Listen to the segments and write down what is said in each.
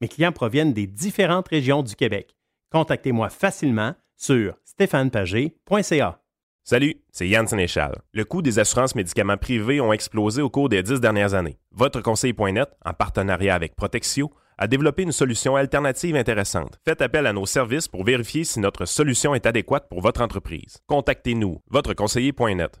Mes clients proviennent des différentes régions du Québec. Contactez-moi facilement sur stéphanepagé.ca. Salut, c'est Yann Sénéchal. Le coût des assurances médicaments privés ont explosé au cours des dix dernières années. Votre conseil.net, en partenariat avec Protexio, a développé une solution alternative intéressante. Faites appel à nos services pour vérifier si notre solution est adéquate pour votre entreprise. Contactez-nous, votreconseiller.net.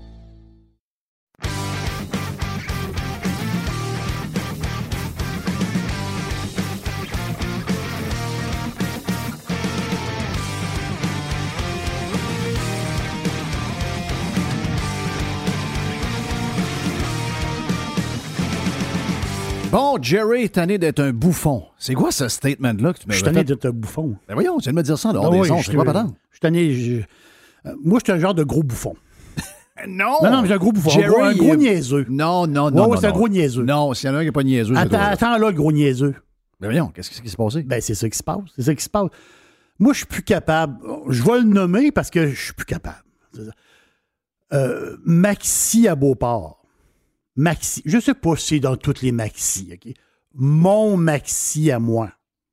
Bon, Jerry est tanné d'être un bouffon. C'est quoi ce statement-là que tu m'as Je suis tanné d'être un bouffon. Ben voyons, tu viens de me dire ça dehors Ah des ondes, je c'est suis- pas. Je suis tanné. euh, Moi, je suis un genre de gros bouffon. Non! Non, non, mais j'ai un gros bouffon. gros, un gros il- niaiseux. Non, non, non. ouais, c'est un gros niaiseux. Non, s'il y en a un qui n'est pas niaiseux, c'est Attends, là, le gros niaiseux. Ben voyons, qu'est-ce qui s'est passé? Ben, c'est ça qui se passe. C'est ça qui se passe. Moi, je suis plus capable. Je vais le nommer parce que je suis plus capable. C'est. Euh, Maxi à Beauport. Maxi. Je sais pas si c'est dans toutes les Maxi, OK? Mon Maxi à moi.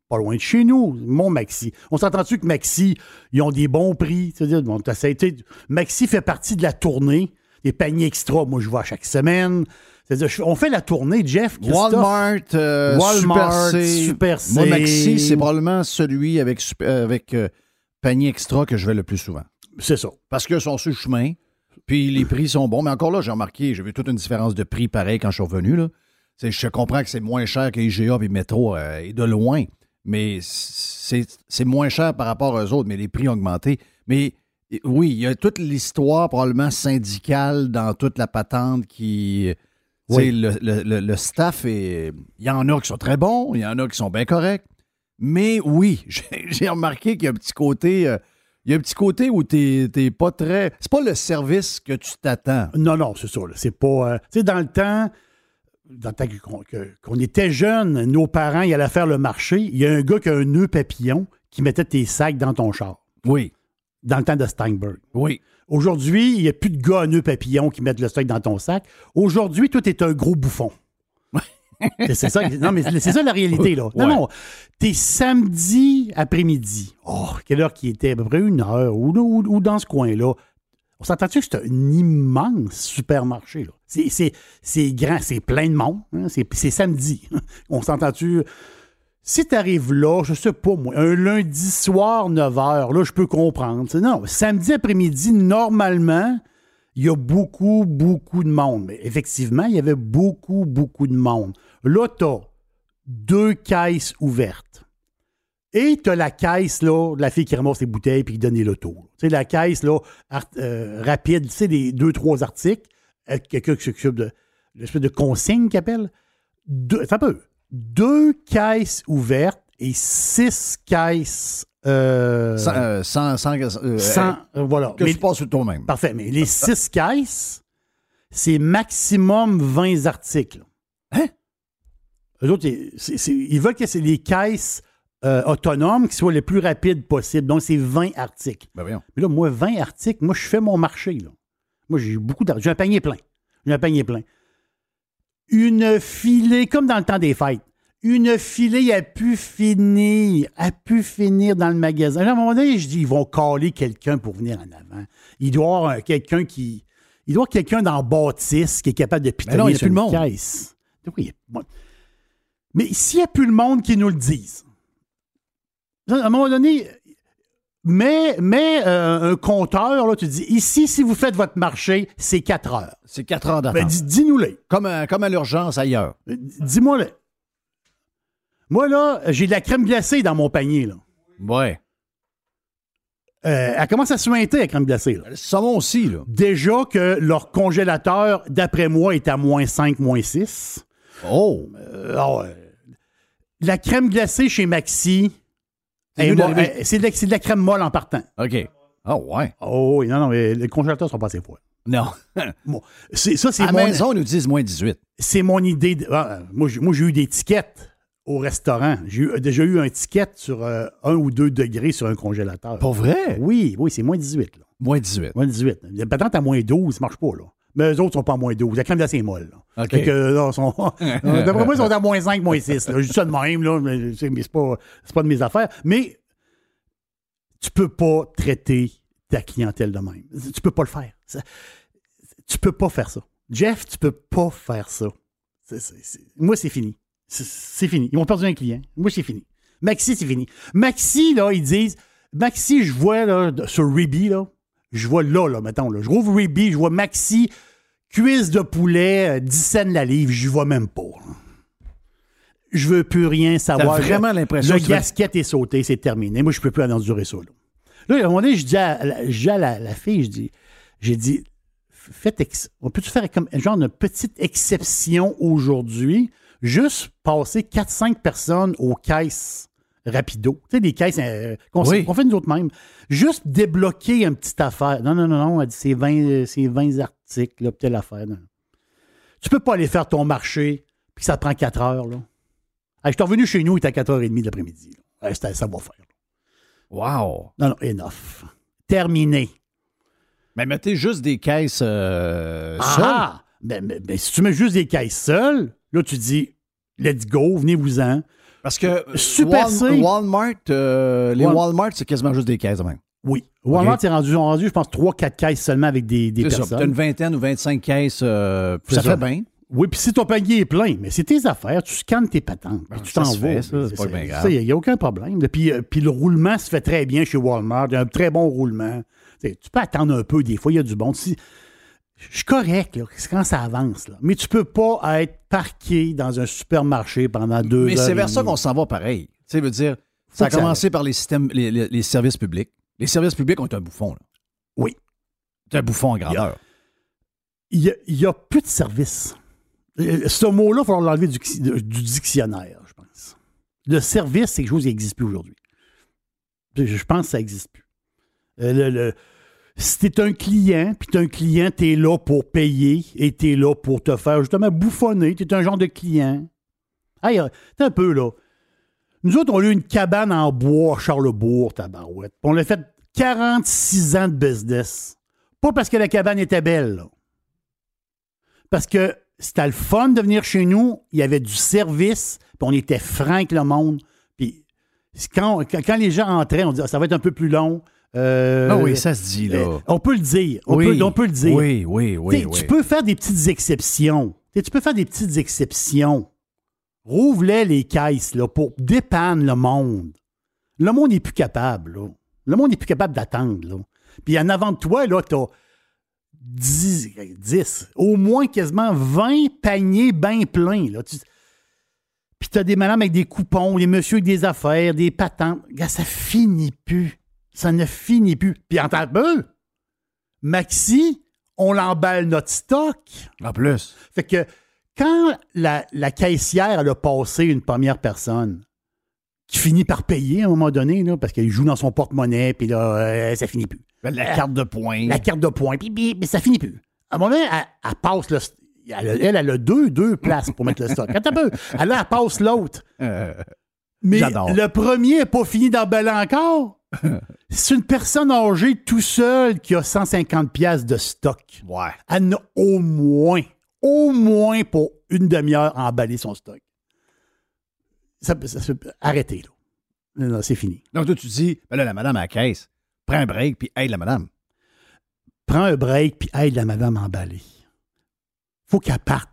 Pas loin de chez nous, mon Maxi. On s'entend-tu que Maxi, ils ont des bons prix? C'est-à-dire, bon, t'as- ça a été- Maxi fait partie de la tournée des paniers extra. Moi, je vois chaque semaine. C'est-à-dire, on fait la tournée, Jeff. Christophe? Walmart, euh, Walmart, Super C. Super C. Moi, Maxi, c'est probablement celui avec, super- avec euh, panier extra que je vais le plus souvent. C'est ça. Parce qu'ils sont sur le chemin, puis les prix sont bons. Mais encore là, j'ai remarqué, j'ai vu toute une différence de prix pareil quand je suis revenu. Là. C'est- Je comprends que c'est moins cher que IGA et Métro euh, et de loin, mais c'est moins cher par rapport aux autres, mais les prix ont augmenté. Mais oui, il y a toute l'histoire probablement syndicale dans toute la patente qui... tu sais, Oui. Le, le- le- le staff, est- il y en a qui sont très bons, il y en a qui sont bien corrects. Mais oui, j'ai j'ai remarqué qu'il y a un petit côté... euh, il y a un petit côté où t'es t'es pas très... C'est pas le service que tu t'attends. Non, non, c'est ça. C'est pas. euh, tu sais, dans le temps, dans le temps qu'on que- qu'on était jeunes, nos parents, ils allaient faire le marché. Il y a un gars qui a un nœud papillon qui mettait tes sacs dans ton char. Oui, Dans le temps de Steinberg. oui. Aujourd'hui, il n'y a plus de gars à nœud papillon qui mettent le sac dans ton sac. Aujourd'hui, tout est un gros bouffon. C'est ça, non, mais c'est ça la réalité, là. Non, Ouais. non. T'es samedi après-midi. Oh, quelle heure qui était? À peu près une heure ou, ou- ou dans ce coin-là. On s'entend-tu que c'est un immense supermarché, là? C'est- grand, c'est plein de monde. hein, C'est samedi. On s'entend-tu? Si tu arrives là, je sais pas moi, un lundi soir, 9 h, là, je peux comprendre. Non, samedi après-midi, normalement, il y a beaucoup, beaucoup de monde. Mais effectivement, il y avait beaucoup, beaucoup de monde. Là, tu as deux caisses ouvertes. Et tu as la caisse, là, de la fille qui ramasse les bouteilles puis qui donne les lotos. Tu sais, la caisse, là, art- euh, rapide, tu sais, des deux, trois articles, avec quelqu'un qui s'occupe de l'espèce de consigne qu'il appelle. Deux, attends un peu. Deux caisses ouvertes et six caisses. euh, Sans, euh, sans, sans, euh, sans- euh, voilà. que Mais- tu passes sur toi-même. Parfait. Mais les six caisses, c'est maximum 20 articles. Hein? Eux autres, ils veulent que c'est les caisses euh, autonomes qui soient les plus rapides possibles. Donc, c'est 20 articles. Ben voyons. Mais là, moi, 20 articles, moi, je fais mon marché. Là. Moi, j'ai beaucoup d'articles. J'ai un panier plein. J'ai un panier plein. Une filée, comme dans le temps des fêtes, une filée a pu finir, a pu finir dans le magasin. Là, à un moment donné, je dis, ils vont caler quelqu'un pour venir en avant. Il doit y avoir un- quelqu'un qui. Il doit y avoir quelqu'un dans Bâtisse qui est capable de pitonner non, il y a sur plus une monde. caisse. Oui, bon. Mais s'il n'y a plus le monde qui nous le dise, à un moment donné, mais, mais euh, un compteur, là, tu dis, ici, si vous faites votre marché, c'est 4 heures. C'est 4 heures Ben, d'attente. dis- dis-nous-les. comme, à, comme à l'urgence ailleurs. Euh, Dis-moi, là. Moi, là, j'ai de la crème glacée dans mon panier, là. Ouais. Euh, elle commence à suinter, la crème glacée, là. Le saumon aussi, là. Déjà que leur congélateur, d'après moi, est à moins 5, moins 6. Oh! Euh, ah. La crème glacée chez Maxi, C'est elle- c'est de, la- c'est de la crème molle en partant. OK. Oh, ouais. Oh oui, non, non, mais les congélateurs sont pas assez froids. Non. Bon, c'est, ça, c'est à mon, maison, ils nous disent moins 18. c'est mon idée. de- ah, moi, j'ai, eu des tickets au restaurant. J'ai déjà eu un ticket sur euh, 1 ou 2 degrés sur un congélateur. Pour vrai? Oui, oui, c'est moins 18. Là. Moins 18. Moins 18. La patente à moins 12, ça marche pas, là. Mais eux autres sont pas à moins 12. La crème est molle. Là. OK. Fait que, là, sont, d'après moi, ils sont à moins 5, moins 6. Là. Je dis ça de même, là, mais c'est, pas, c'est pas de mes affaires. Mais tu peux pas traiter ta clientèle de même. Tu peux pas le faire. Ça- tu peux pas faire ça. Jeff, tu peux pas faire ça. Moi, c'est fini. C'est, fini. Ils m'ont perdu un client. Moi, c'est fini. Maxi, c'est fini. Maxi, là, ils disent. Maxi, je vois là, sur Ribi, là. Je vois là, là, mettons. Là, je rouvre Ribi, je vois Maxi, cuisse de poulet, euh, 10 cents la livre. Je vois même pas. Je veux plus rien savoir. T'as vraiment l'impression Le que tu veux- est sauté, c'est terminé. Moi, je peux plus endurer ça. Là, là à un moment donné, je dis à, la- je dis à la, la fille, je dis, j'ai dit, faites ex- on peut-tu faire comme un genre de petite exception aujourd'hui, juste passer 4-5 personnes aux caisses rapido. Tu sais, des caisses euh, qu'on Oui. fait nous autres mêmes. Juste débloquer une petite affaire. Non, non, non, non, elle dit, c'est 20, euh, c'est 20 articles, là, telle affaire. Non. Tu peux pas aller faire ton marché, puis ça te prend 4 heures, là. Je suis revenu chez nous, il était à 4h30 de l'après-midi. ça va faire. Wow! Non, non, enough. Terminé. Mais mettez juste des caisses euh, seules. Ah! Ben, ben, ben, si tu mets juste des caisses seules, là, tu dis, let's go, venez-vous-en. Parce que Super Wal-. Walmart, euh, les Wal- Walmart, c'est quasiment juste des caisses de même. Oui. Walmart, Ok. c'est rendu, ont rendu, je pense, 3-4 caisses seulement avec des, des C'est ça. personnes. T'as une vingtaine ou 25 caisses, euh, ça, ça. fait bien. Oui, puis si ton panier est plein, mais c'est tes affaires, tu scannes tes patentes, puis tu ça t'en vas. c'est pas bien grave. Il n'y a aucun problème. Puis, euh, puis le roulement se fait très bien chez Walmart. Il y a un très bon roulement. Tu tu peux attendre un peu, des fois, il y a du bon. Si- je suis correct, là, c'est quand ça avance. Là. Mais tu peux pas être parqué dans un supermarché pendant deux Mais heures. c'est vers ça qu'on s'en va pareil. Tu sais, veut dire, ça a ça commencé par les systèmes, les, les- les services publics. Les services publics ont un bouffon. Là. Oui. C'est un bouffon en grandeur. Il n'y a, il y a plus de service. Euh, Ce mot-là, il falloir l'enlever du, du dictionnaire, je pense. Le service, c'est quelque chose qui n'existe plus aujourd'hui. Je je pense que ça n'existe plus. Euh, le- le- si tu es un client, puis tu un client, tu es là pour payer et tu es là pour te faire justement bouffonner. Tu es un genre de client. Hey, euh, t'es un peu là. Nous autres, on a eu une cabane en bois à Charlebourg, tabarouette. On l'a fait 46 ans de business. Pas parce que la cabane était belle, là. Parce que c'était le fun de venir chez nous, il y avait du service, puis on était franc avec le monde. Puis quand les gens entraient, on disait ah, ça va être un peu plus long. Euh, ah oui, ça se dit, là. euh, on peut le dire. On, oui, peut, on peut le dire. Oui, oui, oui. Tu peux faire des petites exceptions. T'sais, tu peux faire des petites exceptions. Rouvre-les les caisses là, pour dépanner le monde. Le monde n'est plus capable. Là. Le monde n'est plus capable d'attendre. Puis en avant de toi, là, tu as 10, 10, au moins quasiment 20 paniers bien pleins. Là. Tu- Puis tu as des madames avec des coupons, des messieurs avec des affaires, des patentes. Gars, ça finit plus. Ça ne finit plus. Puis en tant peu, Maxi, on l'emballe notre stock. En plus. Fait que quand la, la caissière elle a passé une première personne qui finit par payer à un moment donné, là, parce qu'elle joue dans son porte-monnaie, puis là, euh, ça finit plus. La carte de points. La carte de points, puis, puis ça finit plus. À un moment, elle, elle passe le. Elle, a- elle, elle a deux, deux places pour mettre le stock. Un peu. Elle, elle passe l'autre. Mais le premier n'est pas fini d'emballer encore. C'est une personne âgée tout seule qui a 150 pièces de stock. ouais. Elle en a au moins, au moins pour une demi-heure à emballer son stock. Ça, ça- ça- arrêtez, là. Non, non, c'est fini. Donc, toi, tu dis, ben là, la madame à la caisse, prends un break, puis aide la madame. Prends un break puis aide la madame à emballer. Faut qu'elle parte.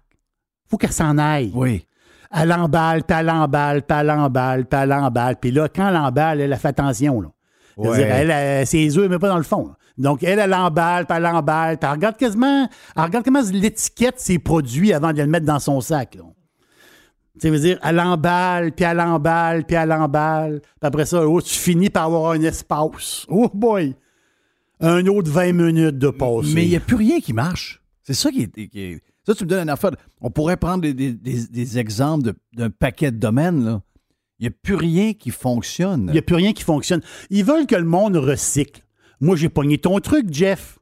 Faut qu'elle s'en aille. Oui. Elle emballe, puis elle emballe, puis elle emballe, puis elle emballe. Puis là, quand elle emballe, elle, elle fait attention. Là. Ouais. Elle, elle, ses œufs, mais pas dans le fond. là. Donc, elle, elle emballe, puis elle emballe, puis elle regarde quasiment, elle regarde comment l'étiquette ses produits avant de le mettre dans son sac. Là. Ça veut dire, elle emballe, puis elle emballe, puis elle emballe. Puis après ça, oh, tu finis par avoir un espace. Oh boy! Un autre 20 minutes de pause. Mais il n'y a plus rien qui marche. C'est ça qui est, qui est- Ça, tu me donnes une affaire. On pourrait prendre des, des- des- des exemples de- d'un paquet de domaines. là. Il n'y a plus rien qui fonctionne. Il n'y a plus rien qui fonctionne. Ils veulent que le monde recycle. Moi, j'ai pogné ton truc, Jeff.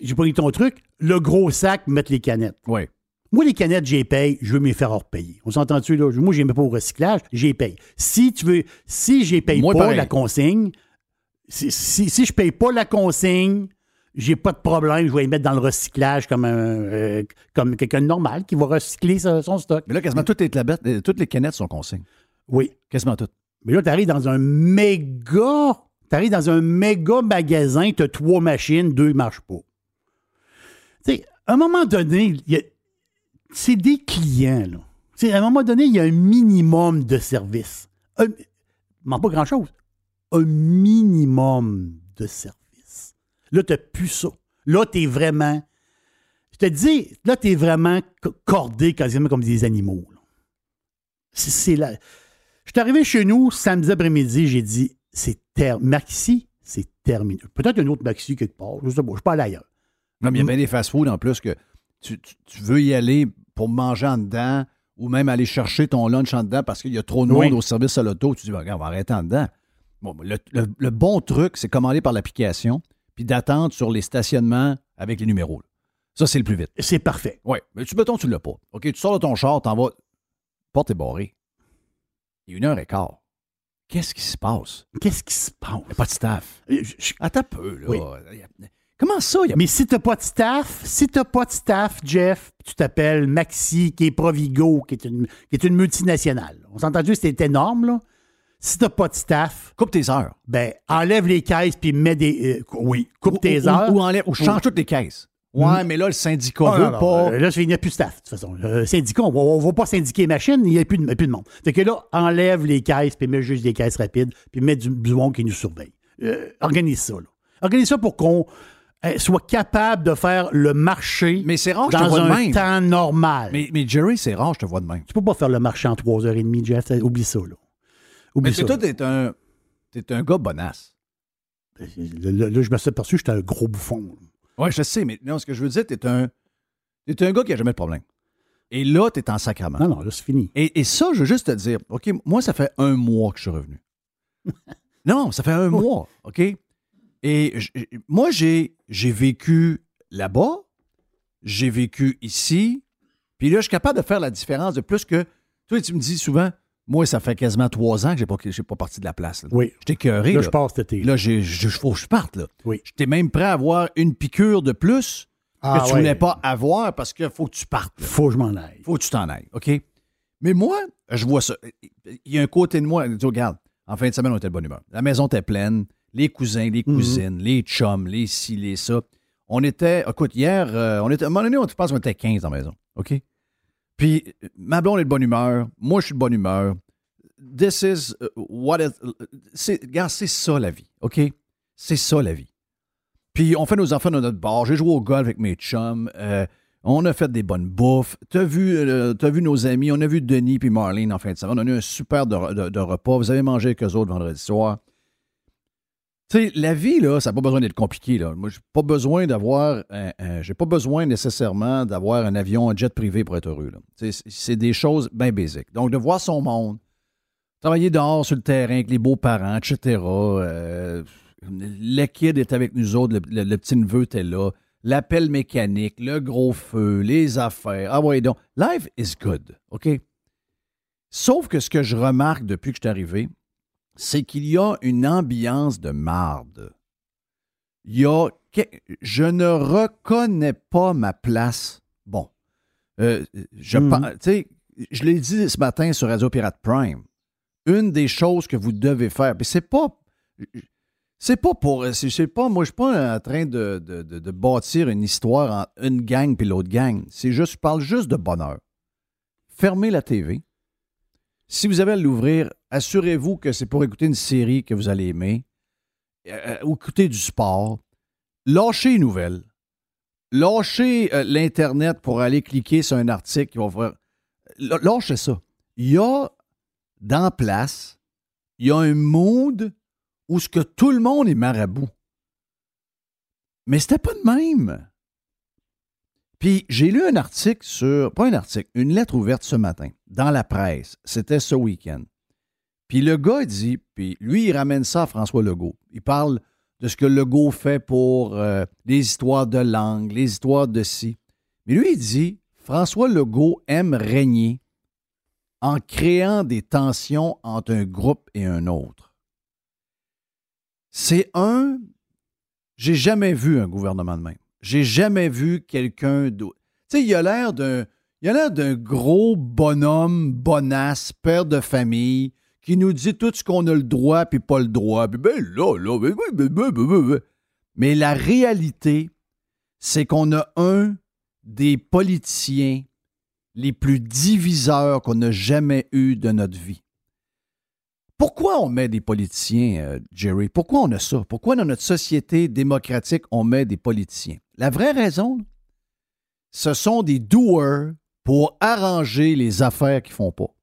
J'ai pogné ton truc. Le gros sac, mettre les canettes. Oui. Moi, les canettes, j'ai paye, je veux me les faire repayer. On s'entend-tu, là? Moi, j'ai pas au recyclage, j'ai paye. Si tu veux, si j'ai paye Moi, pas pareil. la consigne, si, si, si je paye pas la consigne, j'ai pas de problème, je vais les mettre dans le recyclage comme un, euh, comme quelqu'un de normal qui va recycler son, stock. Mais là, quasiment toutes les, euh, toutes les canettes sont consignes. Oui. Quasiment toutes. Mais là, tu arrives dans un méga. Tu arrives dans un méga magasin, tu as trois machines, deux ne marchent pas. Tu sais, à un moment donné, c'est des clients, là. Tu sais, à un moment donné, il y a un minimum de service. Un, pas grand-chose. Un minimum de service. Là, tu n'as plus ça. Là, tu es vraiment. Je te dis, là, tu es vraiment co- cordé quasiment comme des animaux. là. C'est la. Je suis arrivé chez nous samedi après-midi, j'ai dit c'est terminé. Maxi, c'est terminé. Peut-être un autre Maxi quelque part. Je sais pas, je suis pas allé ailleurs. Non, mais il y a bien des fast-food en plus que tu, tu- tu veux y aller pour manger en dedans ou même aller chercher ton lunch en dedans parce qu'il y a trop de Oui. monde au service à l'auto. Tu dis, Ben, regarde, on va arrêter en dedans. Bon, le, le- le bon truc, c'est commander par l'application puis d'attendre sur les stationnements avec les numéros. là. Ça, c'est le plus vite. C'est parfait. Oui, mais tu mettons, tu l'as pas. OK, tu sors de ton char, t'en vas. Porte est barrée. Il est une heure et quart. Qu'est-ce qui se passe? Qu'est-ce qui se passe? Il n'y a pas de staff. Je- je- Attends un peu, là. Oui. Comment ça? Il y a... Mais si t'as pas de staff, si t'as pas de staff, Jeff, tu t'appelles Maxi, qui est Provigo, qui est une, qui est une multinationale. On s'est entendu, c'était énorme, là? Si t'as pas de staff, Coupe tes heures. ben, enlève les caisses puis mets des. euh, oui, coupe Ou- tes ou- heures. Ou, enlève- ou change toutes les caisses. Ouais, mais là, le syndicat Ah, veut non, pas. euh, Là, il n'y a plus de staff, de toute façon. Euh, syndicat, on ne va pas syndiquer machine, il n'y a plus de, il y a plus de monde. Fait que là, enlève les caisses, puis mets juste des caisses rapides, puis mets du, du monde qui nous surveille. Euh, organise ça, là. Organise ça pour qu'on euh, soit capable de faire le marché Mais c'est rare que je te dans de un même. temps normal. Mais, mais Jerry, c'est rare, je te vois de même. Tu peux pas faire le marché en 3h30, Jeff. Oublie ça, là. Oublie Mais toi, t'es un, t'es un gars bonasse. Là, là, je me suis aperçu que j'étais un gros bouffon. Ouais, je sais, mais non, ce que je veux dire, t'es un, t'es un gars qui a jamais de problème. Et là, t'es en sacrament. Non, non, là, c'est fini. Et, et ça, je veux juste te dire, OK, moi, ça fait un mois que je suis revenu. non, ça fait un mois, OK? Et moi, j'ai, j'ai vécu là-bas, j'ai vécu ici, puis là, je suis capable de faire la différence de plus que. Toi, tu me dis souvent, moi, ça fait quasiment trois ans que j'ai pas, j'ai pas parti de la place. là. Oui. J'étais cœuré. Là, Là, je passe cet été. Là, je- faut que je parte. Là. Oui. J'étais même prêt à avoir une piqûre de plus que Ah, tu ouais. voulais pas avoir parce qu'il faut que tu partes. là. Faut que je m'en aille. faut que tu t'en ailles, OK? Mais moi, je vois ça. Il y a un côté de moi, je dis, regarde, en fin de semaine, on était de bonne humeur. La maison était pleine, les cousins, les Mhm. cousines, les chums, les ci, les ça. On était, écoute, hier, euh, on était, à un moment donné, on, pense qu'on était 15 dans la maison, OK? Puis, ma blonde est de bonne humeur, moi, je suis de bonne humeur. This is uh, what is. c'est- Regarde, c'est ça la vie, OK? C'est ça la vie. Puis on fait nos enfants dans notre bar. J'ai joué au golf avec mes chums. Euh, on a fait des bonnes bouffes. T'as vu, euh, t'as vu nos amis. On a vu Denis puis Marlene en fin de semaine. On a eu un super de- de repas. Vous avez mangé avec eux autres vendredi soir. La vie, là, ça n'a pas besoin d'être compliqué. Moi, j'ai pas besoin d'avoir. j'ai pas besoin nécessairement d'avoir un avion, un jet privé pour être heureux. C'est des choses bien basiques. Donc, de voir son monde, travailler dehors sur le terrain avec les beaux-parents, etc. euh, le kid est avec nous autres, le, le- le petit neveu était là. l'appel mécanique, le gros feu, les affaires. Ah ouais, donc, life is good, OK? Sauf que ce que je remarque depuis que je suis arrivé, c'est qu'il y a une ambiance de marde. Il y a. Je ne reconnais pas ma place. Bon. Euh, je, sais, je l'ai dit ce matin sur Radio Pirate Prime. Une des choses que vous devez faire, puis c'est pas. C'est pas pour. C'est c'est pas. Moi, je suis pas en train de, de- de- de bâtir une histoire entre une gang puis l'autre gang. C'est juste, je parle juste de bonheur. Fermez la TV. Si vous avez à l'ouvrir, assurez-vous que c'est pour écouter une série que vous allez aimer, euh, ou écouter du sport. Lâchez les nouvelles. Lâchez euh, l'Internet pour aller cliquer sur un article qui va faire. Lâchez ça. Il y a dans place, il y a un mood où ce que tout le monde est marabout. Mais c'était pas de même. Puis j'ai lu un article sur, pas un article, une lettre ouverte ce matin dans la presse. C'était ce week-end. Puis le gars dit, puis lui il ramène ça à François Legault. Il parle de ce que Legault fait pour euh, les histoires de langue, les histoires de ci. Mais lui il dit, François Legault aime régner en créant des tensions entre un groupe et un autre. C'est un. J'ai jamais vu un gouvernement de même. J'ai jamais vu quelqu'un d'autre. Tu sais, il a l'air d'un. Il a l'air d'un gros bonhomme, bonasse, père de famille, qui nous dit tout ce qu'on a le droit puis pas le droit. Puis ben là, là, ben, ben, ben, ben. Mais la réalité, c'est qu'on a un des politiciens les plus diviseurs qu'on a jamais eu de notre vie. Pourquoi on met des politiciens, euh, Jerry? Pourquoi on a ça? Pourquoi dans notre société démocratique, on met des politiciens? La vraie raison, ce sont des doers pour arranger les affaires qu'ils font pas.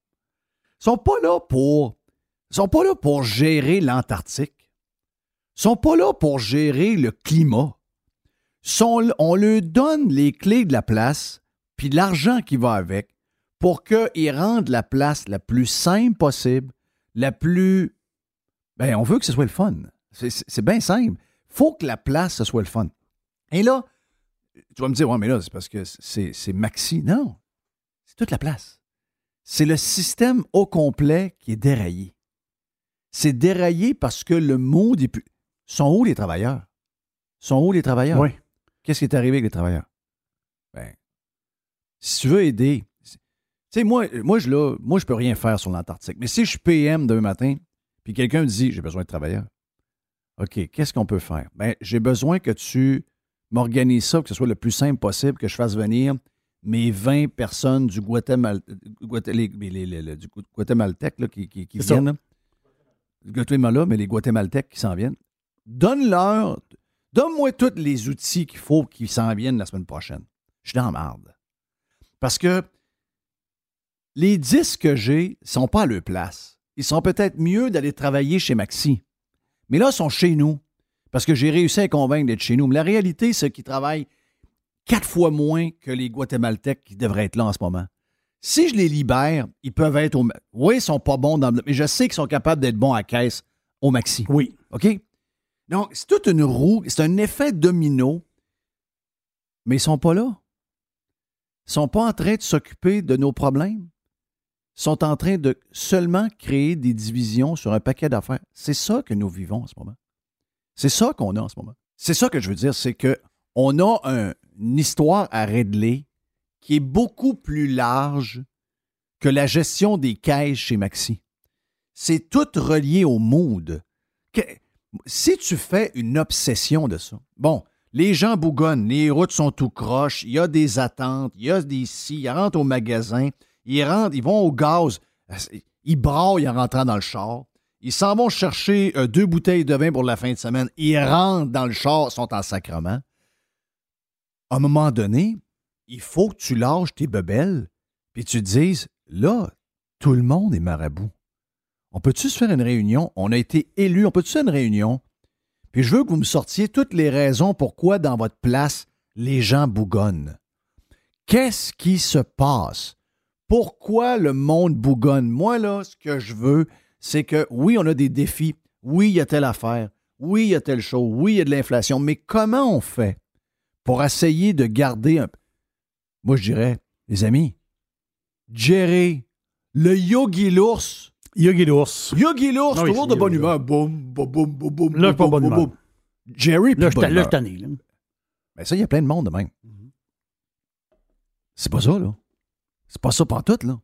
Ils sont pas là pour sont pas là pour gérer l'Antarctique. Ils sont pas là pour gérer le climat. Sont- on leur donne les clés de la place puis l'argent qui va avec pour qu'ils rendent la place la plus simple possible, la plus... Ben, on veut que ce soit le fun. C'est- bien simple. faut que la place, ce soit le fun. Et là, tu vas me dire, ouais, mais là, c'est parce que c'est c'est maxi. Non, c'est toute la place. C'est le système au complet qui est déraillé. C'est déraillé parce que le mot des... pu- Sont où les travailleurs? Sont où les travailleurs? Oui. Qu'est-ce qui est arrivé avec les travailleurs? Ben, si tu veux aider, tu sais, moi, moi, je là, moi, je peux rien faire sur l'Antarctique. Mais si je suis PM demain matin, puis quelqu'un me dit, j'ai besoin de travailleurs. OK, qu'est-ce qu'on peut faire? Ben, j'ai besoin que tu m'organises ça, que ce soit le plus simple possible, que je fasse venir mes 20 personnes du Guatemala, Guaté- les- les- les- les- du Guatémaltèque là, qui, viennent. là. Guatemala, mais les Guatémaltèques qui s'en viennent. Donne-leur, donne-moi tous les outils qu'il faut qu'ils s'en viennent la semaine prochaine. Je suis dans la marde. Parce que les 10 que j'ai ne sont pas à leur place. Ils sont peut-être mieux d'aller travailler chez Maxi. Mais là, ils sont chez nous. Parce que j'ai réussi à convaincre d'être chez nous. Mais la réalité, c'est qu'ils travaillent quatre fois moins que les Guatémaltèques qui devraient être là en ce moment. Si je les libère, ils peuvent être au. Oui, ils sont pas bons dans le. Mais je sais qu'ils sont capables d'être bons à caisse au maxi. Oui. OK? Donc, c'est toute une roue, c'est un effet domino, mais ils sont pas là. Ils sont pas en train de s'occuper de nos problèmes. Sont en train de seulement créer des divisions sur un paquet d'affaires. C'est ça que nous vivons en ce moment. C'est ça qu'on a en ce moment. C'est ça que je veux dire, c'est que on a un- une histoire à régler qui est beaucoup plus large que la gestion des caisses chez Maxi. C'est tout relié au mood. Si tu fais une obsession de ça, bon, les gens bougonnent, les routes sont tout croches, il y a des attentes, il y a des si, ils rentrent au magasin, ils rentrent, ils vont au gaz, ils braillent en rentrant dans le char, ils s'en vont chercher euh, deux bouteilles de vin pour la fin de semaine, ils rentrent dans le char, sont en sacrement. À un moment donné, il faut que tu lâches tes bebelles, puis tu te dises, là, tout le monde est marabout. On peut-tu se faire une réunion? On a été élus, on peut-tu faire une réunion? Puis je veux que vous me sortiez toutes les raisons pourquoi dans votre place, les gens bougonnent. Qu'est-ce qui se passe? Pourquoi le monde bougonne? Moi, là, ce que je veux, c'est que oui, on a des défis. Oui, il y a telle affaire. Oui, il y a telle chose. Oui, il y a de l'inflation. Mais comment on fait pour essayer de garder un. Moi, je dirais, les amis, gérer le Yogi l'ours. Yogi l'ours. Yogi l'ours, Ah oui, toujours de c'est bonne humeur. Boum, boum, boum, boum, boum. Là, pas bonne humeur. Jerry, puis Là, je là, je là. Ben ça, il y a plein de monde de même. C'est pas ça, là. C'est pas ça pantoute, là.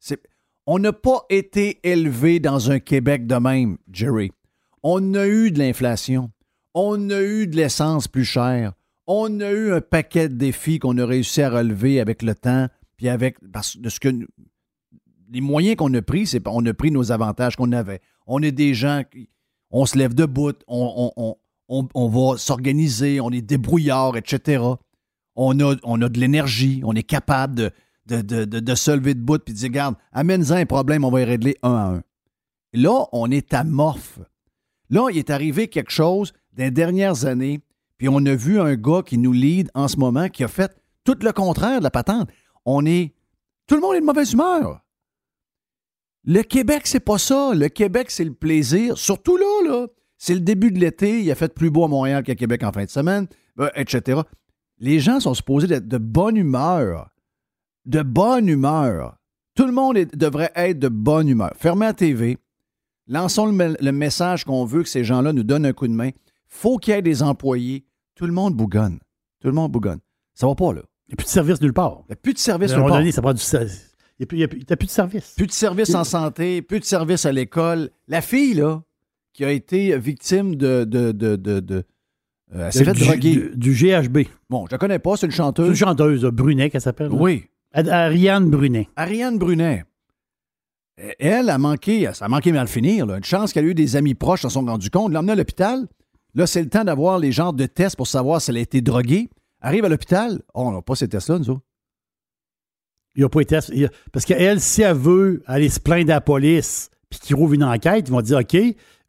C'est... On n'a pas été élevé dans un Québec de même, Jerry. On a eu de l'inflation. On a eu de l'essence plus chère. On a eu un paquet de défis qu'on a réussi à relever avec le temps, puis avec parce, que les moyens qu'on a pris, c'est on a pris nos avantages qu'on avait. On est des gens qui on se lève debout, on, on, on, on, on va s'organiser, on est débrouillard, etc. On a, on a de l'énergie, on est capable de, de, de, de, de se lever debout puis de dire, regarde, amène-en un problème, on va y régler un à un. Là, on est amorphe. Là, il est arrivé quelque chose les dernières années, puis on a vu un gars qui nous lead en ce moment qui a fait tout le contraire de la patente. On est. Tout le monde est de mauvaise humeur. Le Québec, c'est pas ça. Le Québec, c'est le plaisir. Surtout là, là. C'est le début de l'été. Il a fait plus beau à Montréal qu'à Québec en fin de semaine, euh, etc. Les gens sont supposés d'être de bonne humeur. De bonne humeur. Tout le monde est- devrait être de bonne humeur. Fermez la TV. Lançons le, me- le message qu'on veut que ces gens-là nous donnent un coup de main. faut qu'il y ait des employés. Tout le monde bougonne. Tout le monde bougonne. Ça va pas, là. Il n'y a plus de service nulle part. Il n'y a plus de service nulle part. donné, ça prend du service. Il n'y a, plus- il y a plus- de service. Plus de services en santé, plus de services à l'école. La fille, là, qui a été victime de. de, de, de, de- euh, elle s'est fait du, droguer. du- du GHB. Bon, je la connais pas, c'est une C'est chanteuse. une chanteuse, là, Brunet, qu'elle s'appelle. Oui. Ariane Brunet. Ariane Brunet. Elle a manqué, ça a manqué mal finir. là. Une chance qu'elle a eu des amis proches s'en sont rendus compte. L'emmener à l'hôpital. Là, c'est le temps d'avoir les genres de tests pour savoir si elle a été droguée. Arrive à l'hôpital. Oh, on n'a pas ces tests-là, nous autres. Il a pas il a- parce qu'elle, si elle veut aller se plaindre à la police puis qu'ils rouvent une enquête, ils vont dire OK,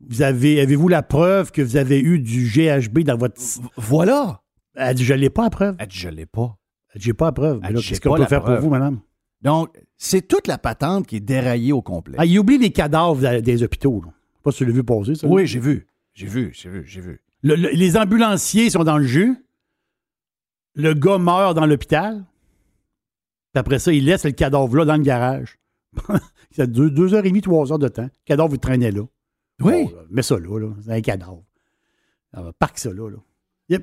vous avez, avez-vous la preuve que vous avez eu du GHB dans votre. Voilà. Elle dit Je l'ai pas la preuve. Elle dit, je l'ai pas. J'ai pas la preuve. J'ai Qu'est-ce qu'on peut faire preuve. pour vous, madame? Donc, c'est toute la patente qui est déraillée au complet. Ah, il oublie les cadavres des hôpitaux. là. Pas si tu l'as vu poser, ça. oui, j'ai vu. J'ai vu, j'ai vu, j'ai vu. Le- le- les ambulanciers sont dans le jus. Le gars meurt dans l'hôpital. Puis après ça, il laisse le cadavre là dans le garage. Ça a deux, deux heures et demie, trois heures de temps. Le cadavre, il traînait là. Oui. Bon, là, mets ça là, là. C'est un cadavre. Alors, parque ça là. Tu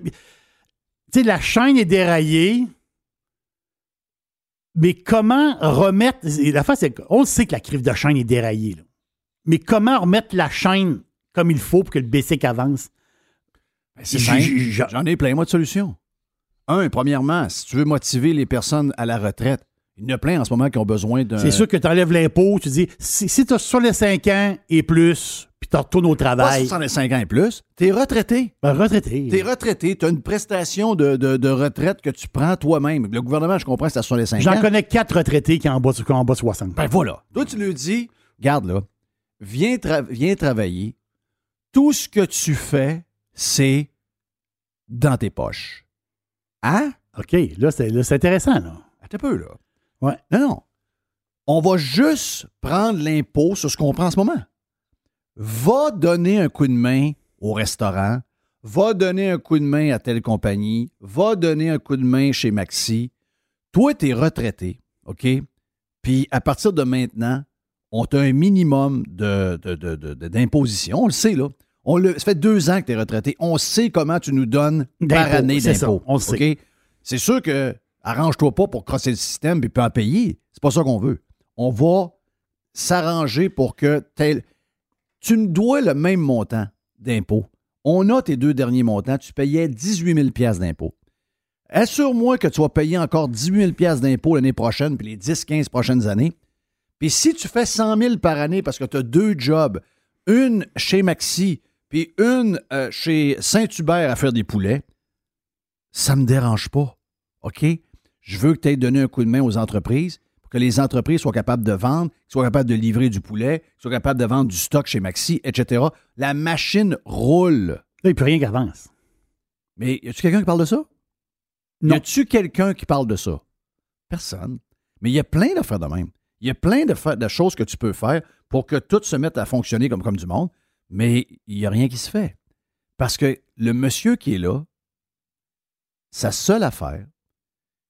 sais, la chaîne est déraillée. Mais comment remettre. et La face, on le sait que la crive de chaîne est déraillée. là. Mais comment remettre la chaîne comme il faut pour que le BC avance? Ben, c'est J'en ai plein, moi, de solutions. Un, premièrement, si tu veux motiver les personnes à la retraite, il y en a plein en ce moment qui ont besoin d'un. C'est sûr que tu enlèves l'impôt, tu dis, si, si tu as 65 ans et plus, puis tu retournes au Pas travail, 65 ans et plus, t'es retraité. ben, retraité. T'es retraité, t'as une prestation de, de- de retraite que tu prends toi-même. Le gouvernement, je comprends, c'est à 65 ans. J'en connais quatre retraités qui en bas, qui en bas de 60. Ben voilà. Toi, tu lui dis, garde là, viens, tra- viens travailler. Tout ce que tu fais, c'est dans tes poches. Hein? OK, là, c'est là, c'est intéressant, là. Attends un peu, là. Ouais. Non, non. On va juste prendre l'impôt sur ce qu'on prend en ce moment. Va donner un coup de main au restaurant, va donner un coup de main à telle compagnie, va donner un coup de main chez Maxi. Toi, tu es retraité, OK? Puis à partir de maintenant, on t'a un minimum de, de- de- d'imposition. On le sait, là. On le, ça fait deux ans que tu es retraité. On sait comment tu nous donnes par année d'impôt. on le sait. C'est sûr que arrange-toi pas pour crosser le système et puis en payer. C'est pas ça qu'on veut. On va s'arranger pour que tel. Tu nous dois le même montant d'impôt. On a tes deux derniers montants. Tu payais 18 000 d'impôt. Assure-moi que tu vas payer encore 18 000 d'impôt l'année prochaine, puis les 10-15 prochaines années. Puis si tu fais 100 000 par année parce que tu as deux jobs, une chez Maxi, puis une euh, chez Saint-Hubert à faire des poulets, ça me dérange pas. OK? Je veux que tu aies donné un coup de main aux entreprises pour que les entreprises soient capables de vendre, soient capables de livrer du poulet, soient capables de vendre du stock chez Maxi, etc. La machine roule. Là, il n'y a plus rien qui avance. Mais y a-tu quelqu'un qui parle de ça? Non. Y a-tu quelqu'un qui parle de ça? Personne. Mais il y a plein d'affaires de même. Il y a plein de choses que tu peux faire pour que tout se mette à fonctionner comme, comme du monde, mais il n'y a rien qui se fait. Parce que le monsieur qui est là, sa seule affaire,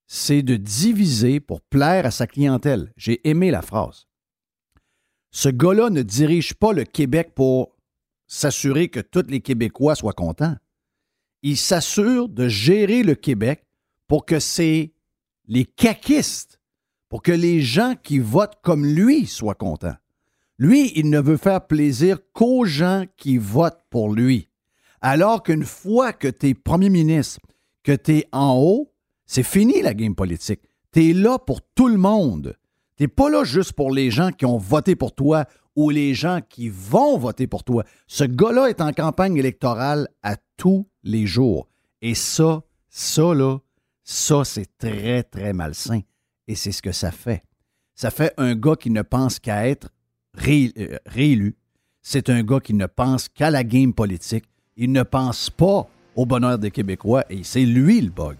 c'est de diviser pour plaire à sa clientèle. J'ai aimé la phrase. Ce gars-là ne dirige pas le Québec pour s'assurer que tous les Québécois soient contents. Il s'assure de gérer le Québec pour que c'est les caquistes, pour que les gens qui votent comme lui soient contents. Lui, il ne veut faire plaisir qu'aux gens qui votent pour lui. Alors qu'une fois que tu es premier ministre, que tu es en haut, c'est fini la game politique. Tu es là pour tout le monde. Tu pas là juste pour les gens qui ont voté pour toi ou les gens qui vont voter pour toi. Ce gars-là est en campagne électorale à tous les jours. Et ça, ça là, ça, c'est très, très malsain. Et c'est ce que ça fait. Ça fait un gars qui ne pense qu'à être euh, réélu. C'est un gars qui ne pense qu'à la game politique. Il ne pense pas au bonheur des Québécois et c'est lui le bug.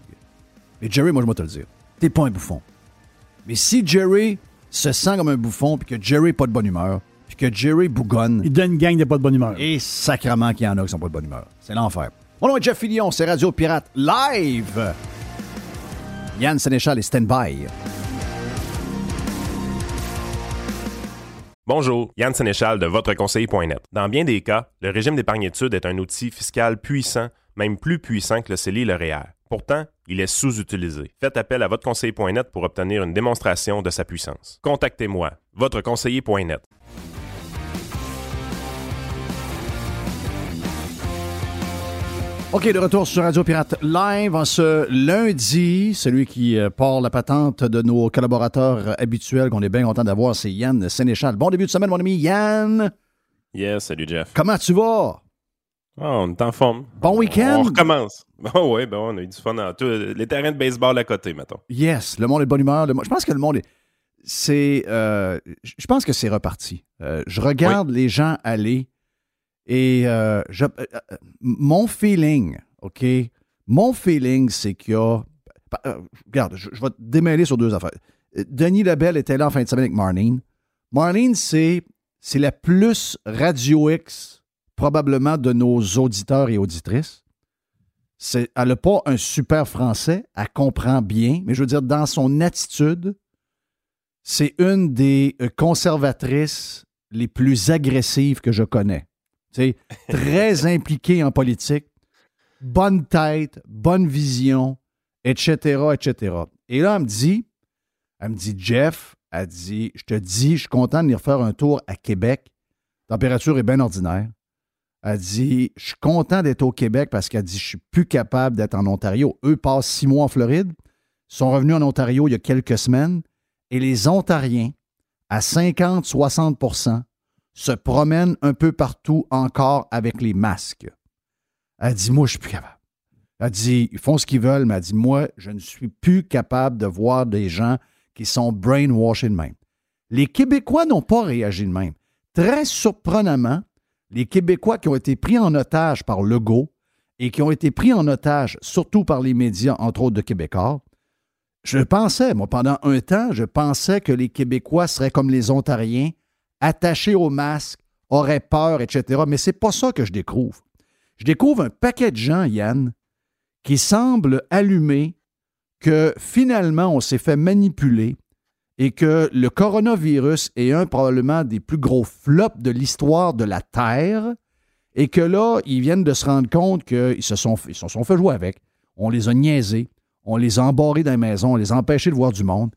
Mais Jerry, moi, je vais te le dire, t'es pas un bouffon. Mais si Jerry se sent comme un bouffon, puis que Jerry n'est pas de bonne humeur, puis que Jerry bougonne... Il donne une gang de pas de bonne humeur. Et sacrement qu'il y en a qui sont pas de bonne humeur. C'est l'enfer. Mon nom est Jeff Fillion, c'est Radio Pirate live. Yann Sénéchal est stand-by. Bonjour, Yann Sénéchal de VotreConseiller.net. Dans bien des cas, le régime d'épargne-études est un outil fiscal puissant, même plus puissant que le CELI et le REER. Pourtant, il est sous-utilisé. Faites appel à VotreConseiller.net pour obtenir une démonstration de sa puissance. Contactez-moi, VotreConseiller.net. OK, de retour sur Radio Pirate Live en ce lundi. Celui qui euh, porte la patente de nos collaborateurs habituels qu'on est bien content d'avoir, c'est Yann Sénéchal. Bon début de semaine, mon ami Yann. Yes, salut Jeff. Comment tu vas? Oh, on est en forme. Bon week-end. On recommence. Oh oui, ben on a eu du fun tout. Les terrains de baseball à côté, mettons. Yes, le monde est de bonne humeur. Je pense que le monde est. C'est. Euh, je pense que c'est reparti. Euh, je regarde les gens aller et euh, je, mon feeling, OK? Mon feeling, c'est qu'il y a. regarde, je, vais te démêler sur deux affaires. Denis Lebel était là en fin de semaine avec Marlene. Marlene, c'est, c'est la plus Radio X, probablement, de nos auditeurs et auditrices. C'est, elle n'a pas un super français, elle comprend bien, mais je veux dire, dans son attitude, c'est une des conservatrices les plus agressives que je connais très impliqué en politique, bonne tête, bonne vision, etc., etc. Et là, elle me dit, elle me dit, Jeff, elle dit, je te dis, je suis content de venir faire un tour à Québec. La température est bien ordinaire. Elle dit, je suis content d'être au Québec parce qu'elle dit, je suis plus capable d'être en Ontario. Eux passent six mois en Floride, sont revenus en Ontario il y a quelques semaines, et les Ontariens, à 50-60% se promènent un peu partout encore avec les masques. Elle dit, moi, je suis plus capable. Elle dit, ils font ce qu'ils veulent, mais elle dit, moi, je ne suis plus capable de voir des gens qui sont brainwashés de même. Les Québécois n'ont pas réagi de même. Très surprenamment, les Québécois qui ont été pris en otage par Legault et qui ont été pris en otage surtout par les médias, entre autres de Québécois, je pensais, moi, pendant un temps, je pensais que les Québécois seraient comme les Ontariens, attachés au masque, auraient peur, etc. Mais c'est pas ça que je découvre. Je découvre un paquet de gens, Yann, qui semblent allumer que finalement on s'est fait manipuler et que le coronavirus est un probablement des plus gros flops de l'histoire de la Terre et que là, ils viennent de se rendre compte qu'ils se sont, fait jouer avec. On les a niaisés, on les a embarrés dans les maisons, on les a empêchés de voir du monde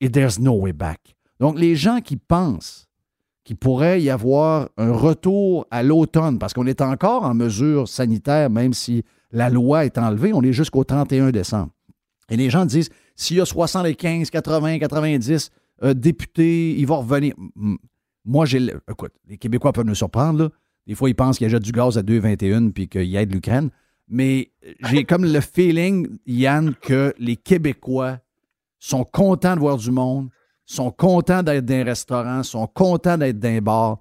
et there's no way back. Donc, les gens qui pensent qu'il pourrait y avoir un retour à l'automne, parce qu'on est encore en mesure sanitaire, même si la loi est enlevée, on est jusqu'au 31 décembre. Et les gens disent, s'il y a 75, 80, 90 députés, il va revenir. Moi, j'ai. Écoute, les Québécois peuvent nous surprendre. Des fois, ils pensent qu'il y a du gaz à 2,21 puis qu'il aide l'Ukraine. Mais j'ai comme le feeling, Yann, que les Québécois sont contents de voir du monde, sont contents d'être dans un restaurant, sont contents d'être dans un bar.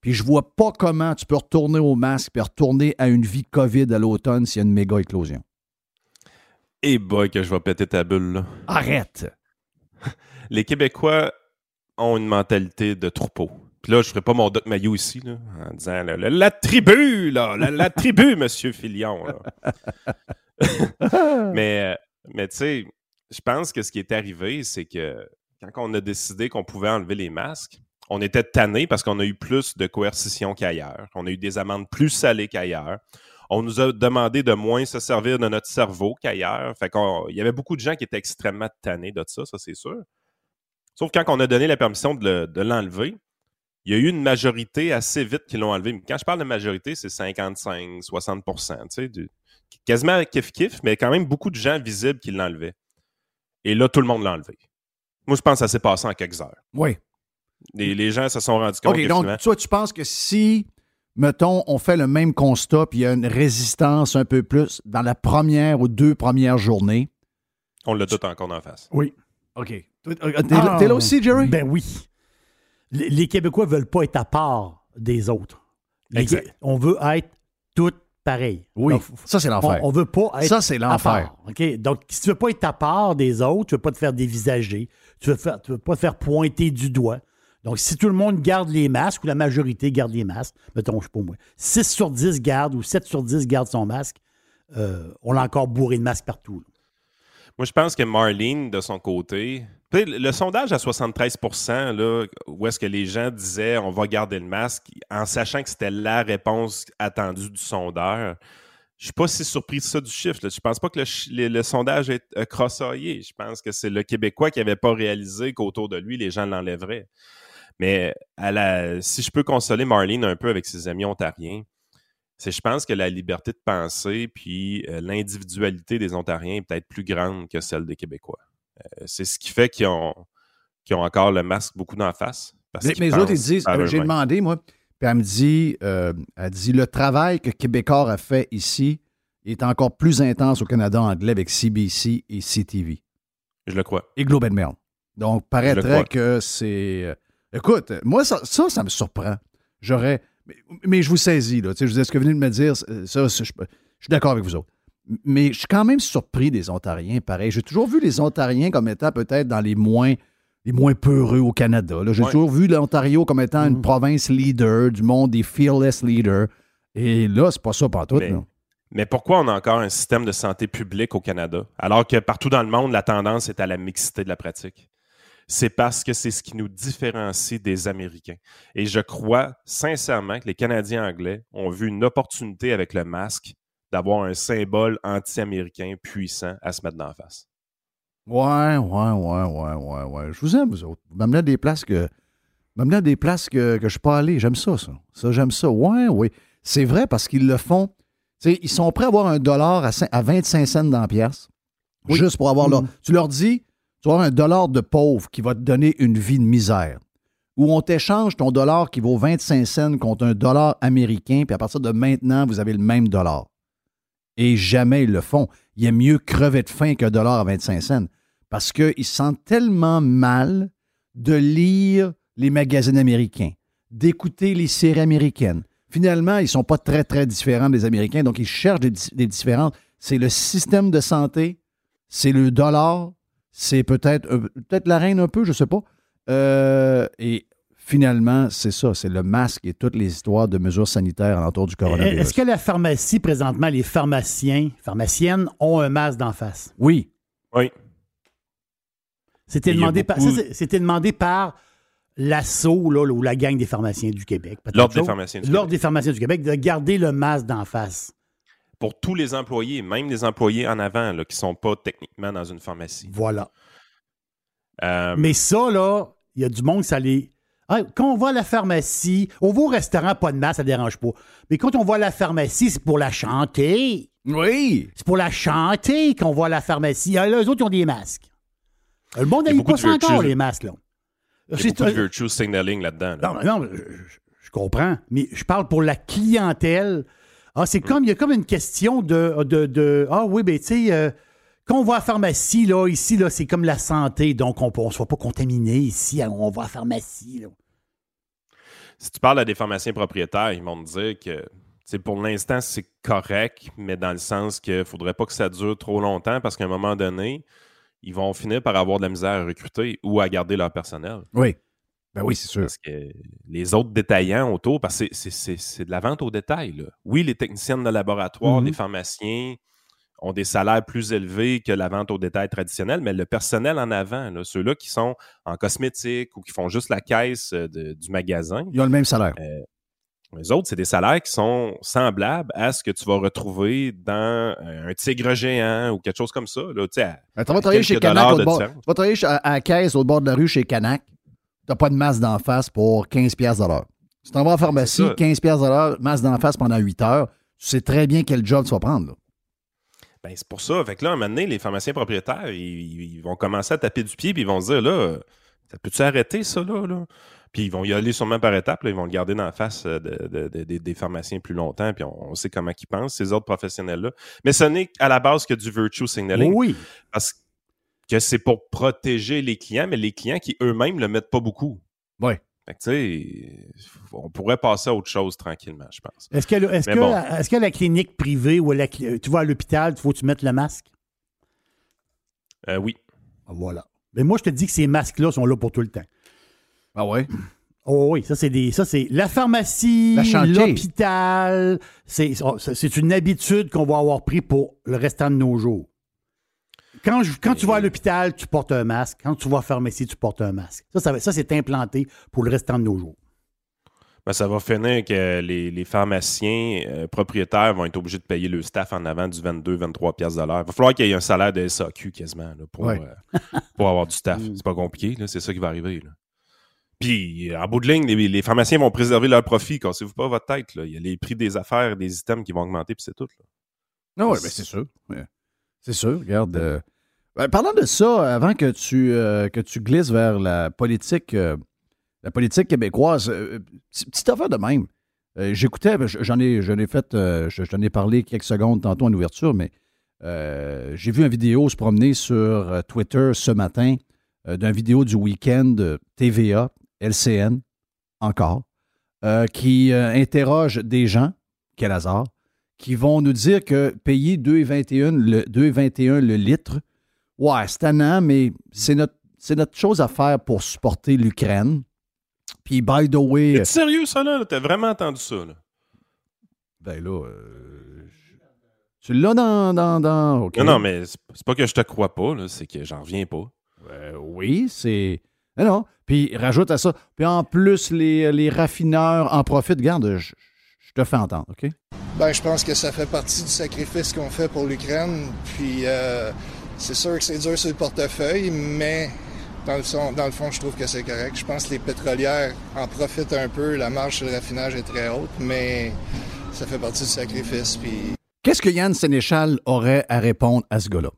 Puis je vois pas comment tu peux retourner au masque et retourner à une vie COVID à l'automne s'il y a une méga éclosion. Et eh boy, que je vais péter ta bulle, là. Arrête! Les Québécois ont une mentalité de troupeau. Puis là, je ferai pas mon Doc maillot ici, là, en disant la, tribu, là, la, tribu, monsieur Filion. mais, mais tu sais, je pense que ce qui est arrivé, c'est que quand on a décidé qu'on pouvait enlever les masques, on était tanné parce qu'on a eu plus de coercition qu'ailleurs. On a eu des amendes plus salées qu'ailleurs. On nous a demandé de moins se servir de notre cerveau qu'ailleurs. Fait qu'il y avait beaucoup de gens qui étaient extrêmement tannés de ça, ça c'est sûr. Sauf quand on a donné la permission de l'enlever, il y a eu une majorité assez vite qui l'ont enlevé. Quand je parle de majorité, c'est 55, 60 tu sais, quasiment kiff-kiff, mais quand même beaucoup de gens visibles qui l'enlevaient. Et là, tout le monde l'a enlevé. Moi, je pense que ça s'est passé en quelques heures. Oui. Les, gens se sont rendus compte OK, donc, toi, tu penses que si, mettons, on fait le même constat, puis il y a une résistance un peu plus dans la première ou deux premières journées. On l'a tout encore en face. Oui. OK. T'es là ah. aussi, Jerry? Ben oui. Les, Québécois ne veulent pas être à part des autres. exact. On veut être tous pareils. Oui. ça, c'est l'enfer. On, ne veut pas être ça, c'est l'enfer. OK? Donc, si tu veux pas être à part des autres, tu veux pas te faire dévisager, tu veux, veux pas te faire pointer du doigt. Donc, si tout le monde garde les masques ou la majorité garde les masques, mettons, je sais pas moi, 6 sur 10 garde ou 7 sur 10 garde son masque, euh, on l'a encore bourré de masques partout. Moi, je pense que Marlene, de son côté, le sondage à 73 là, où est-ce que les gens disaient on va garder le masque, en sachant que c'était la réponse attendue du sondeur, je suis pas si surpris de ça du chiffre. Je Je pense pas que le, sondage est crossoyé. Je pense que c'est le Québécois qui n'avait pas réalisé qu'autour de lui, les gens l'enlèveraient. Mais à la, si je peux consoler Marlene un peu avec ses amis ontariens, c'est je pense que la liberté de penser puis euh, l'individualité des Ontariens est peut-être plus grande que celle des Québécois. Euh, c'est ce qui fait qu'ils ont, ont encore le masque beaucoup d'en face. mais, les autres, ils disent, euh, j'ai demandé, moi, puis elle me dit, elle dit, le travail que Québécois a fait ici est encore plus intense au Canada anglais avec CBC et CTV. Je le crois. Et Globe and Mail. Donc, paraîtrait que c'est... Écoute, moi, ça, ça, ça me surprend. J'aurais mais, je vous saisis, là. Je vous ai ce que vous venez de me dire, ça, je, suis d'accord avec vous autres. Mais je suis quand même surpris des Ontariens, pareil. J'ai toujours vu les Ontariens comme étant peut-être dans les moins, les moins peureux au Canada. J'ai toujours vu l'Ontario comme étant une mm-hmm. province leader, du monde des fearless leaders. Et là, c'est pas ça partout. Mais, mais pourquoi on a encore un système de santé publique au Canada, alors que partout dans le monde, la tendance est à la mixité de la pratique? C'est parce que c'est ce qui nous différencie des Américains. Et je crois sincèrement que les Canadiens anglais ont vu une opportunité avec le masque d'avoir un symbole anti-américain puissant à se mettre la face. Ouais, ouais, ouais, ouais, ouais, ouais. Je vous aime, vous autres. Vous m'amenez à des places que. M'amenez à des places que, que je suis pas allé. J'aime ça, ça. Ça, j'aime ça. Ouais, oui. C'est vrai parce qu'ils le font. ils sont prêts à avoir un dollar à, à 25 cents dans la pièce. Juste pour avoir là. Mm. Tu leur dis, tu vas avoir un dollar de pauvre qui va te donner une vie de misère. Ou on t'échange ton dollar qui vaut 25 cents contre un dollar américain, puis à partir de maintenant, vous avez le même dollar. Et jamais ils le font. Il est mieux crever de faim qu'un dollar à 25 cents. Parce qu'ils se sentent tellement mal de lire les magazines américains, d'écouter les séries américaines. Finalement, ils ne sont pas très, très différents des Américains, donc ils cherchent des, des différences. C'est le système de santé, c'est le dollar, c'est peut-être euh, peut-être la reine un peu, je ne sais pas. Euh, et finalement, c'est ça, c'est le masque et toutes les histoires de mesures sanitaires autour du coronavirus. Est-ce que la pharmacie, présentement, les pharmaciens, pharmaciennes, ont un masque d'en face? Oui. Oui. C'était demandé, par, demandé par l'assaut ou la gang des pharmaciens du Québec. L'Ordre des pharmaciens du L'Ordre des pharmaciens du Québec de garder le masque d'en face pour tous les employés, même les employés en avant là, qui ne sont pas techniquement dans une pharmacie. Voilà. Euh, Mais ça, là, il y a du monde, ça les. quand on va à la pharmacie, on va au restaurant, pas de masque, ça ne dérange pas. Mais quand on va à la pharmacie, c'est pour la chanter. Oui. C'est pour la chanter qu'on va à la pharmacie. Ah, là, eux autres, ils ont des masques. Le monde n'a pas ça encore, les masques, là. Il y a beaucoup de virtue signaling là-dedans. Non, non, je, je, comprends. Mais je parle pour la clientèle ah, c'est comme, il y a comme une question de, de, ah oui, ben tu sais, euh, quand on va à la pharmacie, là, ici, là, c'est comme la santé, donc on ne se voit pas contaminé ici, hein, on va à la pharmacie. Si tu parles à des pharmaciens propriétaires, ils vont te dire que pour l'instant, c'est correct, mais dans le sens qu'il ne faudrait pas que ça dure trop longtemps parce qu'à un moment donné, ils vont finir par avoir de la misère à recruter ou à garder leur personnel. Oui. Ben oui, c'est sûr. Parce que les autres détaillants autour, parce que c'est de la vente au détail. Oui, les techniciennes de laboratoire, les mhm. pharmaciens ont des salaires plus élevés que la vente au détail traditionnelle, mais le personnel en avant, ceux-là qui sont en cosmétique ou qui font juste la caisse euh, du magasin. Ils ont le même salaire. Euh, les autres, c'est des salaires qui sont semblables à ce que tu vas retrouver dans un tigre géant ou quelque chose comme ça. Là, ben, tu vas travailler chez Canac, tu vas travailler à la caisse au bord de la rue chez Canac. Tu n'as pas de masse d'en face pour 15$ de l'heure. Si tu t'en vas en pharmacie, 15$ de l'heure, masse d'en face pendant 8 heures, tu sais très bien quel job tu vas prendre. Ben, c'est pour ça. Fait que là, un moment donné, les pharmaciens propriétaires, ils, vont commencer à taper du pied puis ils vont se dire là, ça peut-tu arrêter ça là, Puis ils vont y aller sûrement par étapes. ils vont le garder dans la face euh, des pharmaciens plus longtemps. Puis on, sait comment ils pensent, ces autres professionnels-là. Mais ce n'est à la base que du virtue signaling. Oui. Parce que c'est pour protéger les clients, mais les clients qui eux-mêmes le mettent pas beaucoup. Oui on pourrait passer à autre chose tranquillement, je pense. Est-ce que, est que, la clinique privée ou tu vas à l'hôpital, il faut que tu mettes le masque? Euh, oui. Ah, voilà. Mais moi, je te dis que ces masques-là sont là pour tout le temps. Ah ouais? Oh oui, ça c'est des. Ça c'est la pharmacie, l'hôpital. C'est une habitude qu'on va avoir pris pour le restant de nos jours. Quand, quand tu vas à l'hôpital, tu portes un masque. Quand tu vas à la pharmacie, tu portes un masque. Ça, ça, c'est implanté pour le restant de nos jours. Ben, ça va finir que les, pharmaciens euh, propriétaires vont être obligés de payer le staff en avant du 22-23 pièces de l'heure. Il va falloir qu'il y ait un salaire de SAQ quasiment pour, euh, pour avoir du staff. C'est pas compliqué, c'est ça qui va arriver. Puis, en bout de ligne, les, pharmaciens vont préserver leur profit. Cassez-vous pas votre tête. Il y a les prix des affaires, des items qui vont augmenter, puis c'est tout. Non, oui, mais c'est sûr. C'est sûr, regarde. Euh, ben, parlant de ça, avant que tu, euh, glisses vers la politique, euh, la politique québécoise, petite affaire de même. J'écoutais, ben, j'en ai, ai fait, j'en ai parlé quelques secondes tantôt en ouverture, mais j'ai vu une vidéo se promener sur Twitter ce matin d'une vidéo du week-end TVA, LCN, encore, qui interroge des gens, quel hasard, qui vont nous dire que payer 2,21 le, 2,21 le litre, ouais, c'est tannant, mais c'est notre, c'est notre chose à faire pour supporter l'Ukraine. Puis, by the way. T'es sérieux, ça, là? T'as vraiment entendu ça, là? Ben là. Euh, tu l'as dans. dans, dans Non, non, mais c'est pas que je te crois pas, là, c'est que j'en reviens pas. Euh, oui, c'est. Non, non. Puis rajoute à ça. Puis en plus, les, les raffineurs en profitent. Regarde, je, je te fais entendre, OK? Ben, je pense que ça fait partie du sacrifice qu'on fait pour l'Ukraine. Puis euh, c'est sûr que c'est dur sur le portefeuille, mais dans le, fond, dans le fond, je trouve que c'est correct. Je pense que les pétrolières en profitent un peu. La marge sur le raffinage est très haute, mais ça fait partie du sacrifice. Puis... Qu'est-ce que Yann Sénéchal aurait à répondre à ce gars-là?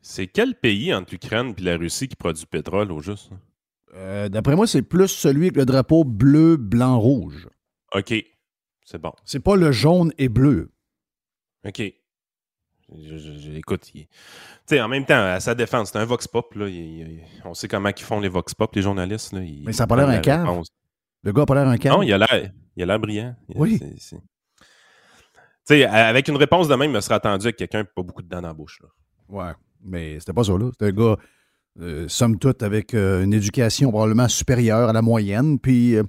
C'est quel pays entre l'Ukraine et la Russie qui produit du pétrole au juste? Euh, d'après moi, c'est plus celui avec le drapeau bleu, blanc, rouge. OK. C'est bon. C'est pas le jaune et bleu. OK. écoute, en même temps, à sa défense, c'est un vox pop. Là, on sait comment ils font les vox pop, les journalistes. Là, Mais ça n'a pas l'air un cave. Le gars n'a pas l'air un cave. Non, il a l'air brillant. Oui. sais, avec une réponse de même, il me serait attendu avec quelqu'un qui pas beaucoup de dents dans la bouche. Là. Ouais, mais c'était pas ça. là. C'était un gars, euh, somme toute, avec euh, une éducation probablement supérieure à la moyenne, puis euh,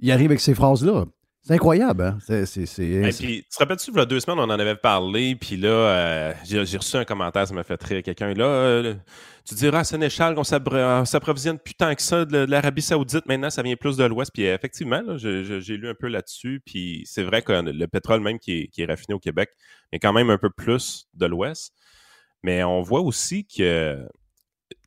il arrive avec ces phrases-là. C'est incroyable, hein? C'est, puis, tu te rappelles-tu, il y a deux semaines, on en avait parlé, puis là, euh, j'ai, reçu un commentaire, ça m'a fait rire. Quelqu'un, là, euh, tu diras à Sénéchal qu'on s'approvisionne plus tant que ça de, l'Arabie Saoudite. Maintenant, ça vient plus de l'Ouest. Puis effectivement, j'ai lu un peu là-dessus, puis c'est vrai que le pétrole même qui est, raffiné au Québec est quand même un peu plus de l'Ouest. Mais on voit aussi que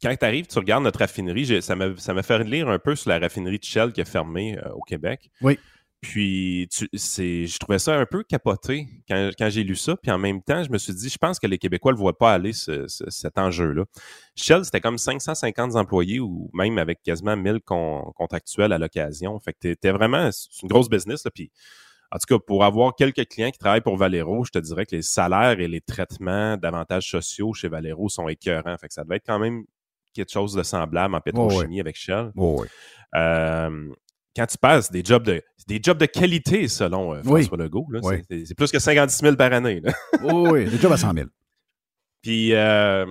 quand tu arrives, tu regardes notre raffinerie, ça m'a, ça m'a fait lire un peu sur la raffinerie de Shell qui est fermée euh, au Québec. Oui. Puis, c'est, je trouvais ça un peu capoté quand, j'ai lu ça. Puis en même temps, je me suis dit, je pense que les Québécois ne le voient pas aller, cet enjeu-là. Shell, c'était comme 550 employés ou même avec quasiment 1000 contractuels à l'occasion. Fait que t'es vraiment, c'est une grosse business. Là, puis, en tout cas, pour avoir quelques clients qui travaillent pour Valero, je te dirais que les salaires et les traitements d'avantages sociaux chez Valero sont écœurants. Fait que ça devait être quand même quelque chose de semblable en pétrochimie avec Shell. Oh, euh, quand tu passes des jobs de des jobs de qualité selon euh, François Legault, c'est plus que 50 000 par année. oui, des jobs à 100 000. Puis euh,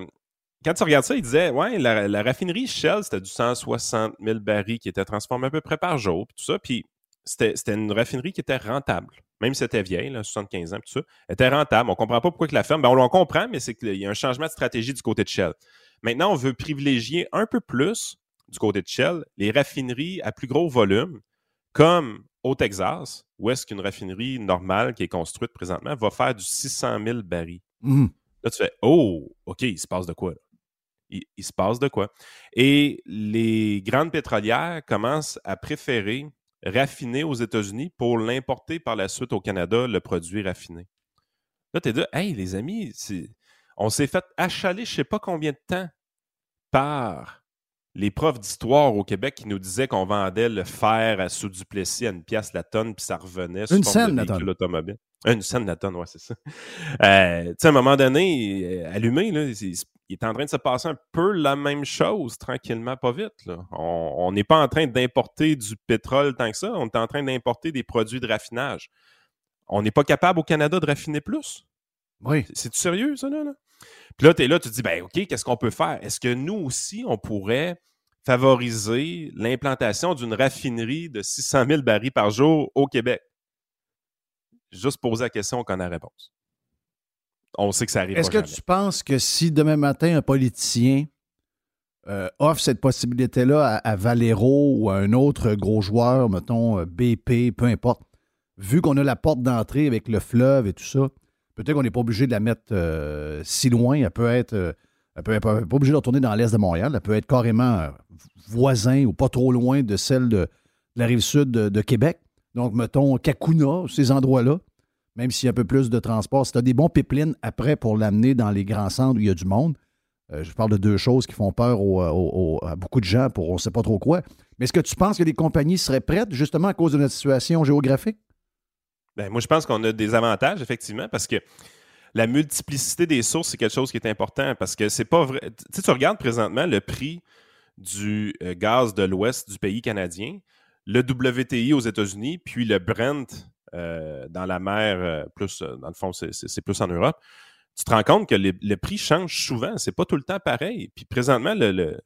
quand tu regardes ça, il disait ouais, la, raffinerie Shell, c'était du 160 000 barils qui étaient transformés à peu près par jour, puis tout ça. Puis c'était une raffinerie qui était rentable. même si c'était vieille, 75 ans, tout ça, était rentable. On ne comprend pas pourquoi que la ferme. Ben, on le comprend, mais c'est qu'il y a un changement de stratégie du côté de Shell. Maintenant, on veut privilégier un peu plus du côté de Shell les raffineries à plus gros volume, comme au Texas, où est-ce qu'une raffinerie normale qui est construite présentement va faire du 600 000 barils. Mmh. Là, tu fais Oh, OK, il se passe de quoi? Là? Il, il, se passe de quoi? Et les grandes pétrolières commencent à préférer raffiner aux États-Unis pour l'importer par la suite au Canada, le produit raffiné. Là, tu es dit Hey, les amis, on s'est fait achaler je ne sais pas combien de temps par les profs d'histoire au Québec qui nous disaient qu'on vendait le fer à sous-duplessis à une pièce la tonne, puis ça revenait sur une scène la tonne. automobile. Une scène la tonne, ouais, c'est ça. Euh, tu sais, à un moment donné, allumé, là, il, est en train de se passer un peu la même chose, tranquillement, pas vite. Là. On n'est pas en train d'importer du pétrole tant que ça, on est en train d'importer des produits de raffinage. On n'est pas capable au Canada de raffiner plus? Oui. C'est sérieux, ça, là? là? Puis là, tu es là, tu te dis, ben OK, qu'est-ce qu'on peut faire? Est-ce que nous aussi, on pourrait favoriser l'implantation d'une raffinerie de 600 000 barils par jour au Québec? Juste poser la question qu'on a la réponse. On sait que ça arrive. Est-ce que tu penses que si demain matin, un politicien euh, offre cette possibilité-là à, Valero ou à un autre gros joueur, mettons euh, BP, peu importe, vu qu'on a la porte d'entrée avec le fleuve et tout ça, peut-être qu'on n'est pas obligé de la mettre euh, si loin. Elle peut être. elle peut, pas obligée de retourner dans l'est de Montréal. Elle peut être carrément voisin ou pas trop loin de celle de, la rive sud de Québec. Donc, mettons, Kakuna, ces endroits-là, même s'il y a un peu plus de transport, si tu as des bons pipelines après pour l'amener dans les grands centres où il y a du monde, euh, je parle de deux choses qui font peur à beaucoup de gens pour on ne sait pas trop quoi. Mais est-ce que tu penses que les compagnies seraient prêtes justement à cause de notre situation géographique? Bien, moi, je pense qu'on a des avantages, effectivement, parce que la multiplicité des sources, c'est quelque chose qui est important parce que c'est pas vrai. Tu sais, tu regardes présentement le prix du euh, gaz de l'Ouest du pays canadien le WTI aux États-Unis, puis le Brent euh, dans la mer, euh, plus, dans le fond, c'est plus en Europe, tu te rends compte que le prix change souvent. C'est pas tout le temps pareil. Puis présentement, le,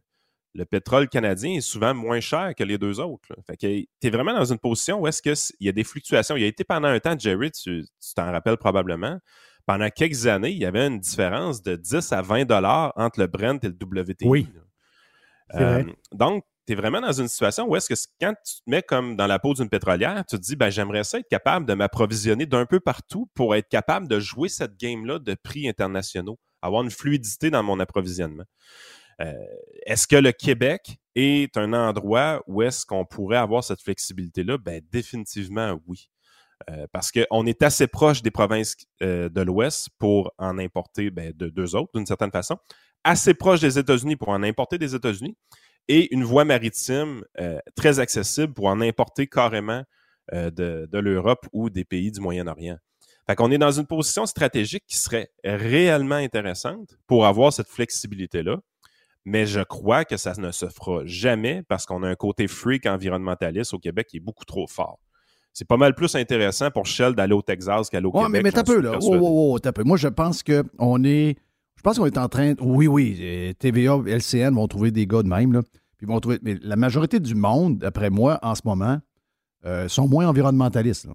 pétrole canadien est souvent moins cher que les deux autres. Fait que tu es vraiment dans une position où est-ce qu'il y a des fluctuations. Il y a été pendant un temps, Jerry, tu t'en rappelles probablement, pendant quelques années, il y avait une différence de 10 à 20 dollars entre le Brent et le WTI. Oui. donc, tu es vraiment dans une situation où est-ce que quand tu te mets comme dans la peau d'une pétrolière, tu te dis, ben, j'aimerais ça être capable de m'approvisionner d'un peu partout pour être capable de jouer cette game-là de prix internationaux, avoir une fluidité dans mon approvisionnement. Euh, est-ce que le Québec est un endroit où est-ce qu'on pourrait avoir cette flexibilité-là? Ben, définitivement oui. Euh, parce qu'on est assez proche des provinces euh, de l'Ouest pour en importer ben, de deux autres, d'une certaine façon, assez proche des États-Unis pour en importer des États-Unis, et une voie maritime très accessible pour en importer carrément euh, de, l'Europe ou des pays du Moyen-Orient. Fait qu'on est dans une position stratégique qui serait réellement intéressante pour avoir cette flexibilité-là, mais je crois que ça ne se fera jamais parce qu'on a un côté freak environnementaliste au Québec qui est beaucoup trop fort. C'est pas mal plus intéressant pour Shell d'aller au Texas qu'aller au Québec. mais, mais t'as peu, là. Oh, peu. Moi, je pense qu'on est je pense qu'on est en train. Oui, oui, euh, TVA, LCN vont trouver des gars de même. Là. Puis vont trouver, mais la majorité du monde, d'après moi, en ce moment, euh, sont moins environnementalistes.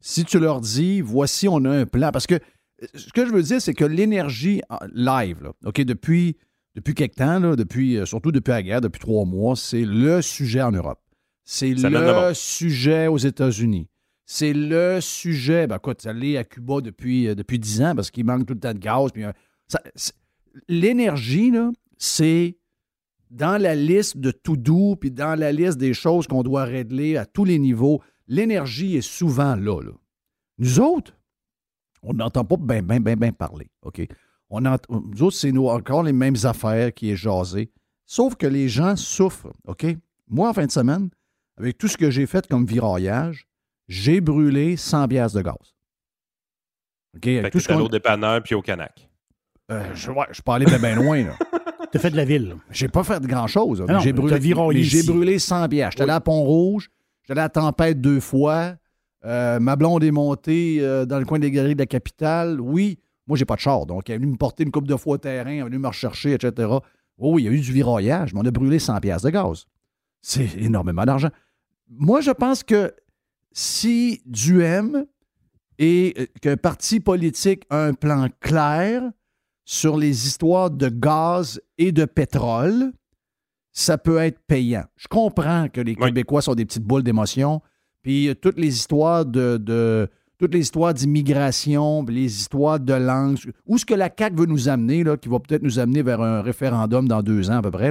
Si tu leur dis, voici, on a un plan. Parce que euh, ce que je veux dire, c'est que l'énergie live, OK, depuis, depuis quelque temps, là, depuis, surtout depuis la guerre, depuis trois mois, c'est le sujet en Europe. C'est le sujet aux États-Unis. C'est le sujet. Ben, écoute, ça l'est à Cuba depuis, depuis 10 ans parce qu'il manque tout le temps de gaz. Puis, l'énergie, c'est dans la liste de tout doux, puis dans la liste des choses qu'on doit régler à tous les niveaux. L'énergie est souvent là, Nous autres, on n'entend pas bien, bien, bien, bien parler. OK? On nous autres, c'est encore les mêmes affaires qui est jasé. Sauf que les gens souffrent. OK? Moi, en fin de semaine, avec tout ce que j'ai fait comme viraillage, j'ai brûlé 100 bières de gaz. OK? Avec tout ce qu'on... au dépanneur puis au canac. Euh, je, ouais, je peux aller bien, loin. Là. T'as fait de la ville. J'ai pas fait de grand-chose. J'ai brûlé, j'ai brûlé 100 bières. J'étais allé à Pont-Rouge, j'étais allé à Tempête deux fois. Euh, ma blonde est montée euh, dans le coin des galeries de la capitale. Oui, moi, j'ai pas de char. Donc, elle est venue me porter une coupe de fois au terrain, elle est venue me rechercher, etc. oui, il y a eu du viraillage, mais on a brûlé 100 pièces de gaz. C'est énormément d'argent. Moi, je pense que si Duhem et euh, qu'un parti politique a un plan clair sur les histoires de gaz et de pétrole, ça peut être payant. Je comprends que les Québécois sont des petites boules d'émotion, puis euh, toutes les histoires de, toutes les histoires d'immigration, les histoires de langue, où ce que la CAQ veut nous amener, là, qui va peut-être nous amener vers un référendum dans deux ans à peu près,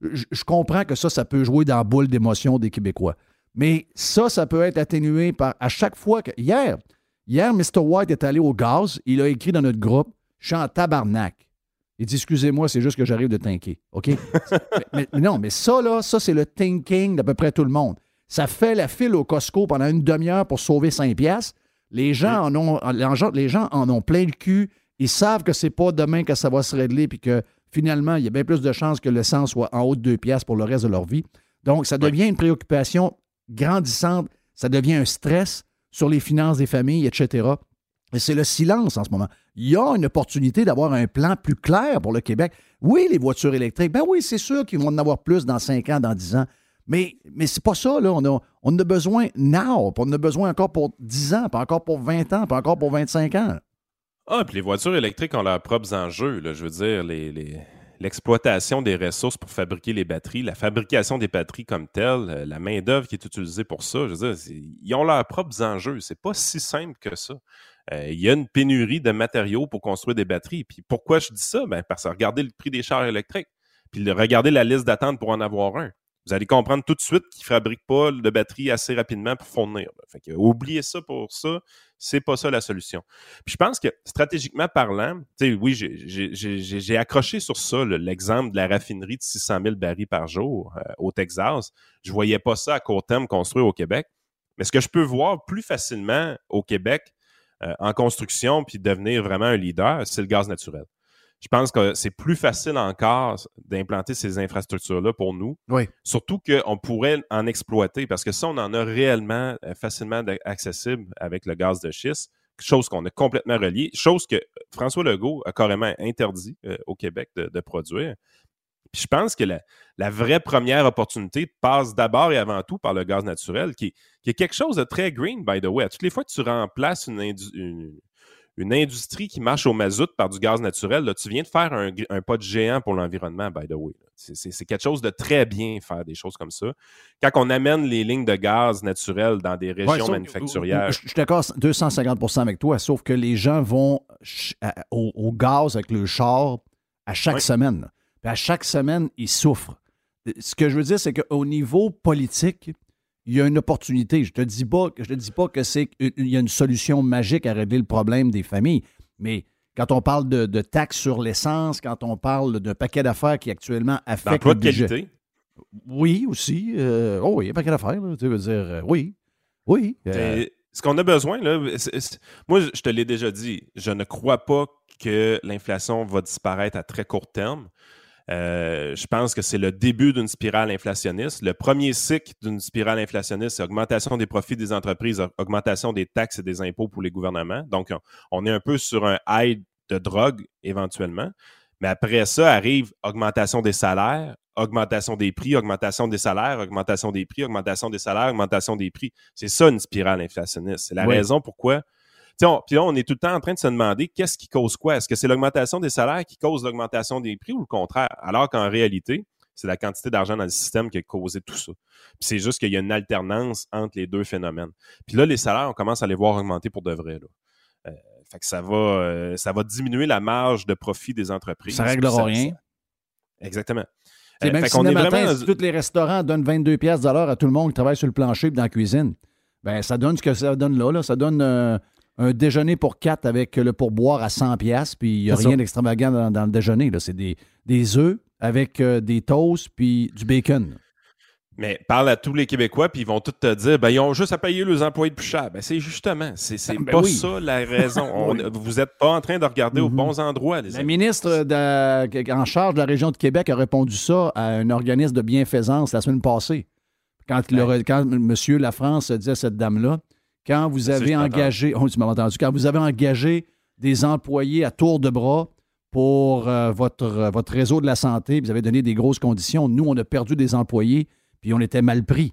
je, comprends que ça, ça peut jouer dans la boule d'émotion des Québécois. Mais ça, ça peut être atténué par à chaque fois que. Hier, hier, Mr. White est allé au gaz, il a écrit dans notre groupe Je suis en tabarnak. Il dit Excusez-moi, c'est juste que j'arrive de tanker. OK? mais, non, mais ça, là, ça, c'est le thinking d'à peu près tout le monde. Ça fait la file au Costco pendant une demi-heure pour sauver 5 piastres. Les gens, en ont, les gens en ont plein le cul. Ils savent que c'est pas demain que ça va se régler puis que finalement, il y a bien plus de chances que le sang soit en haut de 2 piastres pour le reste de leur vie. Donc, ça devient une préoccupation grandissante. Ça devient un stress sur les finances des familles, etc. Et c'est le silence en ce moment. Il y a une opportunité d'avoir un plan plus clair pour le Québec. Oui, les voitures électriques, ben oui, c'est sûr qu'ils vont en avoir plus dans 5 ans, dans 10 ans. Mais, mais c'est pas ça, là. On a, on a besoin now, on a besoin encore pour 10 ans, pas encore pour 20 ans, pas encore pour 25 ans. Ah, puis les voitures électriques ont leurs propres enjeux. Là. Je veux dire, les, l'exploitation des ressources pour fabriquer les batteries, la fabrication des batteries comme telle, euh, la main-d'œuvre qui est utilisée pour ça, je veux dire, ils ont leurs propres enjeux. C'est pas si simple que ça. Euh, il y a une pénurie de matériaux pour construire des batteries. Puis pourquoi je dis ça? Ben, parce que regardez le prix des chars électriques, puis regardez la liste d'attente pour en avoir un vous allez comprendre tout de suite qu'ils ne fabriquent pas de batterie assez rapidement pour fournir. Fait que, oubliez ça pour ça, c'est pas ça la solution. Puis je pense que stratégiquement parlant, oui, j'ai accroché sur ça l'exemple de la raffinerie de 600 000 barils par jour euh, au Texas. Je voyais pas ça à court terme construire au Québec. Mais ce que je peux voir plus facilement au Québec euh, en construction puis devenir vraiment un leader, c'est le gaz naturel je pense que c'est plus facile encore d'implanter ces infrastructures-là pour nous. Oui. Surtout qu'on pourrait en exploiter parce que ça, on en a réellement euh, facilement accessible avec le gaz de schiste, chose qu'on a complètement relié, chose que François Legault a carrément interdit euh, au Québec de, produire. Puis je pense que la, vraie première opportunité passe d'abord et avant tout par le gaz naturel, qui, est quelque chose de très green, by the way. toutes les fois que tu remplaces une, une, une industrie qui marche au mazout par du gaz naturel, là, tu viens de faire un, pas de géant pour l'environnement, by the way. C'est quelque chose de très bien faire des choses comme ça. Quand on amène les lignes de gaz naturel dans des régions manufacturières. Je, suis d'accord 250% avec toi, sauf que les gens vont au, gaz avec le char à chaque semaine. à chaque semaine, ils souffrent. Ce que je veux dire, c'est qu'au niveau politique, il y a une opportunité. Je ne te dis pas, je te dis pas que c'est il y a une solution magique à régler le problème des familles, mais quand on parle de, taxes sur l'essence, quand on parle d'un paquet d'affaires qui actuellement affecte le budget. qualité. Oui, aussi. Euh, oh oui, un paquet d'affaires. Tu veux dire, euh, oui. Oui. Euh. ce qu'on a besoin, là, moi, je te l'ai déjà dit, je ne crois pas que l'inflation va disparaître à très court terme. Euh, je pense que c'est le début d'une spirale inflationniste. Le premier cycle d'une spirale inflationniste, c'est augmentation des profits des entreprises, augmentation des taxes et des impôts pour les gouvernements. Donc, on, est un peu sur un high de drogue éventuellement. Mais après ça arrive augmentation des salaires, augmentation des prix, augmentation des salaires, augmentation des prix, augmentation des salaires, augmentation des prix. C'est ça une spirale inflationniste. C'est la raison pourquoi puis là, on est tout le temps en train de se demander qu'est-ce qui cause quoi? Est-ce que c'est l'augmentation des salaires qui cause l'augmentation des prix ou le contraire? Alors qu'en réalité, c'est la quantité d'argent dans le système qui a causé tout ça. Puis c'est juste qu'il y a une alternance entre les deux phénomènes. Puis là, les salaires, on commence à les voir augmenter pour de vrai. Euh, fait que ça va, euh, ça va diminuer la marge de profit des entreprises. Ça réglera rien. Exactement. Euh, même si matin, si tous les restaurants donnent 22 pièces à tout le monde qui travaille sur le plancher et dans la cuisine, ben ça donne ce que ça donne là. là. Ça donne un déjeuner pour quatre avec le pourboire à 100 pièces puis il n'y a rien d'extravagant dans, le déjeuner. C'est des, des œufs avec euh, des toasts puis du bacon. Mais parle à tous les Québécois, puis ils vont tous te dire ben, ils ont juste à payer leurs employés de plus cher. Ben, c'est justement, c'est ben, ben pas ça la raison. vous n'êtes pas en train de regarder aux mm-hmm. bons endroits. Les la ministre en charge de la région de Québec a répondu ça à un organisme de bienfaisance la semaine passée. Quand, quand M. Lafrance disait à cette dame-là quand vous avez engagé, oh, tu m'as entendu, quand vous avez engagé des employés à tour de bras pour euh, votre, euh, votre réseau de la santé, vous avez donné des grosses conditions. Nous, on a perdu des employés, puis on était mal pris.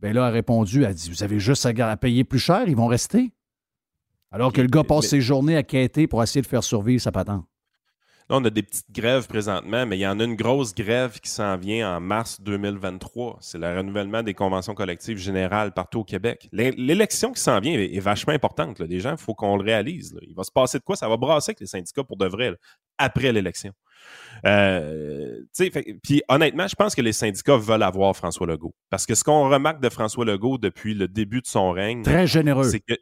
Bien là, elle a répondu, elle a dit, vous avez juste à, payer plus cher, ils vont rester. Alors que le gars passe ses journées à quêter pour essayer de faire survivre sa patente. Là, on a des petites grèves présentement, mais il y en a une grosse grève qui s'en vient en mars 2023. C'est le renouvellement des conventions collectives générales partout au Québec. L'é- L'élection qui s'en vient est, vachement importante. Là. Les gens, il faut qu'on le réalise. là. Il va se passer de quoi? Ça va brasser avec les syndicats pour de vrai, là, après l'élection. Euh, puis honnêtement, je pense que les syndicats veulent avoir François Legault. Parce que ce qu'on remarque de François Legault depuis le début de son règne, Très généreux. c'est que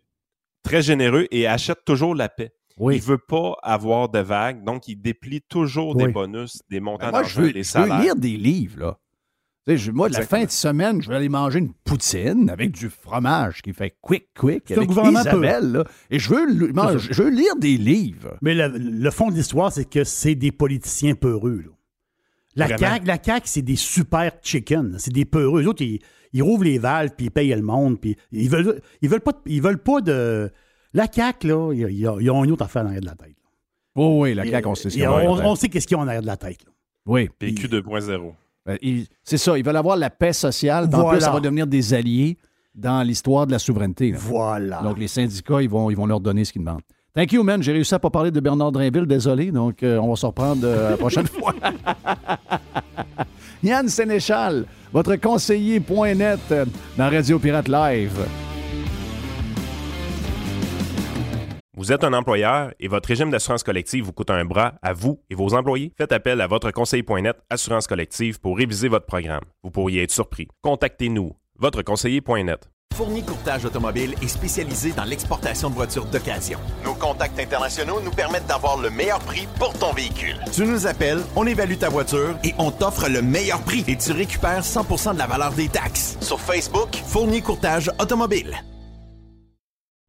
très généreux et achète toujours la paix. Oui. Il veut pas avoir de vagues, donc il déplie toujours Oui. des bonus, des montants Ben, moi, je d'argent, veux, des je veux salaires. lire des livres, là. Tu sais, je- moi, la fin de semaine, je vais aller manger une poutine avec du fromage qui fait quick, quick, C'est un avec gouvernement Isabelle, là. Et je veux, moi, je je veux lire des livres. Mais le, le fond de l'histoire, c'est que c'est des politiciens peureux. là. La Vraiment. CAQ, la CAQ, c'est des super chicken. C'est des peureux. Eux autres, ils, ils rouvrent les valves, puis ils payent le monde, puis ils veulent, ils veulent pas, ils veulent pas de... La CAQ, là, ils, ont- ont une autre affaire en arrière de la tête. là. Oui, oui, la claque, on sait ce Et qu'il y a on, sait qu'est-ce qu'ils ont en arrière de la tête. là. Oui. PQ 2.0. Ben, C'est ça, ils veulent avoir la paix sociale. En Voilà. plus, ça va devenir des alliés dans l'histoire de la souveraineté. là. Voilà. Donc, les syndicats, ils vont, ils vont leur donner ce qu'ils demandent. Thank you, man. J'ai réussi à pas parler de Bernard Drinville, désolé. Donc, euh, on va se reprendre euh, la prochaine fois. Yann Sénéchal, votre conseiller.net euh, dans Radio Pirate Live. Vous êtes un employeur et votre régime d'assurance collective vous coûte un bras à vous et vos employés? Faites appel à votre conseiller.net Assurance collective pour réviser votre programme. Vous pourriez être surpris. Contactez-nous, votre conseiller.net. Fourni Courtage Automobile est spécialisé dans l'exportation de voitures d'occasion. Nos contacts internationaux nous permettent d'avoir le meilleur prix pour ton véhicule. Tu nous appelles, on évalue ta voiture et on t'offre le meilleur prix et tu récupères 100% de la valeur des taxes. Sur Facebook, Fourni Courtage Automobile.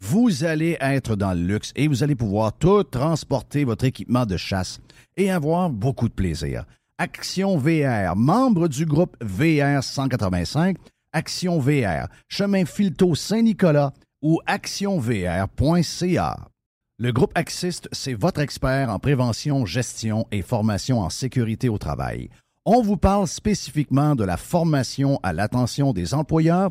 vous allez être dans le luxe et vous allez pouvoir tout transporter votre équipement de chasse et avoir beaucoup de plaisir. Action VR, membre du groupe VR 185, Action VR, chemin Filto Saint-Nicolas ou actionvr.ca. Le groupe Axiste, c'est votre expert en prévention, gestion et formation en sécurité au travail. On vous parle spécifiquement de la formation à l'attention des employeurs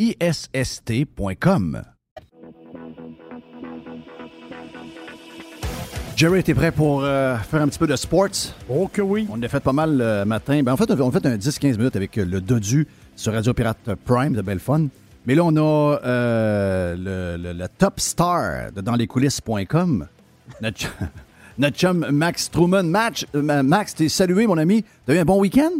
A-C-C-I-S-S-T.com. Jerry, t'es prêt pour euh, faire un petit peu de sports? Oh que oui. On a fait pas mal le matin. Ben, en fait, on a fait un 10-15 minutes avec euh, le Dodu sur Radio Pirate Prime de belle fun. Mais là, on a euh, le, le- le top star de danslescoulisses.com. Notre, ch- notre chum Max Truman. Match, euh, Max, t'es salué, mon ami. T'as eu un bon week-end?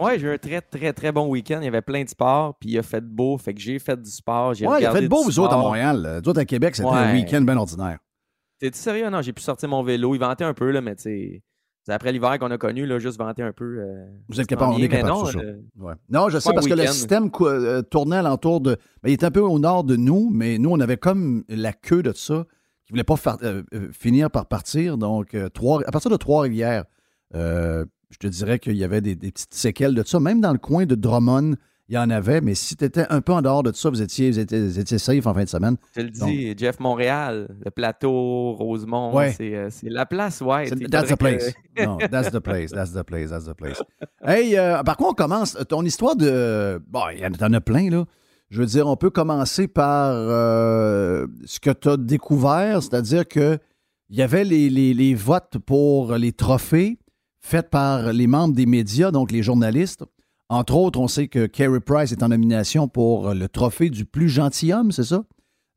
Ouais, j'ai eu un très, très, très bon week-end. Il y avait plein de sports, puis il a fait beau, fait que j'ai fait du sport. J'ai Ouais, il a fait beau, vous autres, à sport. Montréal. Nous autres, à Québec, c'était Ouais. un week-end bien ordinaire. T'es-tu sérieux? Non, j'ai pu sortir mon vélo. Il ventait un peu, là, mais tu sais, c'est après l'hiver qu'on a connu, là, juste vanter un peu. euh, Vous êtes capable, on est capable non, de ça. euh, Ouais. Non, je sais parce que le système euh, tournait alentour de. ben, il était un peu au nord de nous, mais nous, on avait comme la queue de ça qui voulait pas euh, finir par partir. Donc, Trois- à partir de Trois-Rivières, euh, je te dirais qu'il y avait des, des petites séquelles de ça. Même dans le coin de Drummond, il y en avait, mais si tu étais un peu en dehors de ça, vous étiez, vous étiez, vous étiez safe en fin de semaine. Je te le dis, Jeff Montréal, le plateau, Rosemont, Ouais. c'est euh, c'est la place, ouais. That's the place. que- non, that's the place. That's the place. That's the place. Hey, euh, par contre, on commence? Ton histoire de. Bon, il y en a- plein, là. Je veux dire, on peut commencer par euh, ce que tu as découvert, c'est-à-dire que il y avait les, les- les votes pour les trophées faits par les membres des médias, donc les journalistes. Entre autres, on sait que Carey Price est en nomination pour le trophée du plus gentilhomme, c'est ça?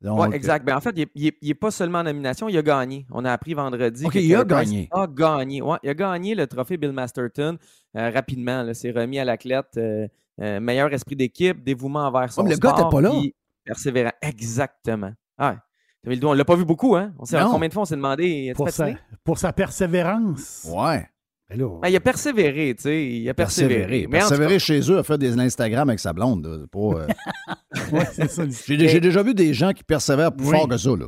Donc, Ouais, exact. Ben, en fait, il n'est pas seulement en nomination, il a gagné. On a appris vendredi. OK, que il a gagné. A gagné. Ouais, il a gagné le trophée Bill Masterton euh, rapidement. C'est remis à l'athlète. euh, euh, meilleur esprit d'équipe, dévouement envers son mais le gars sport, était pas là. Persévérant. Exactement. Ah, t'as mis le doigt. on l'a pas vu beaucoup, hein? On sait Non. combien de fois on s'est demandé. Pour sa, pour sa persévérance. Ouais. Ben Ben, il a persévéré, tu sais. Il a persévéré. Mais cas, Persévérer chez eux, a fait des Instagram avec sa blonde. euh, ouais. J'ai déjà vu des gens qui persévèrent plus Oui. fort que ça. Là.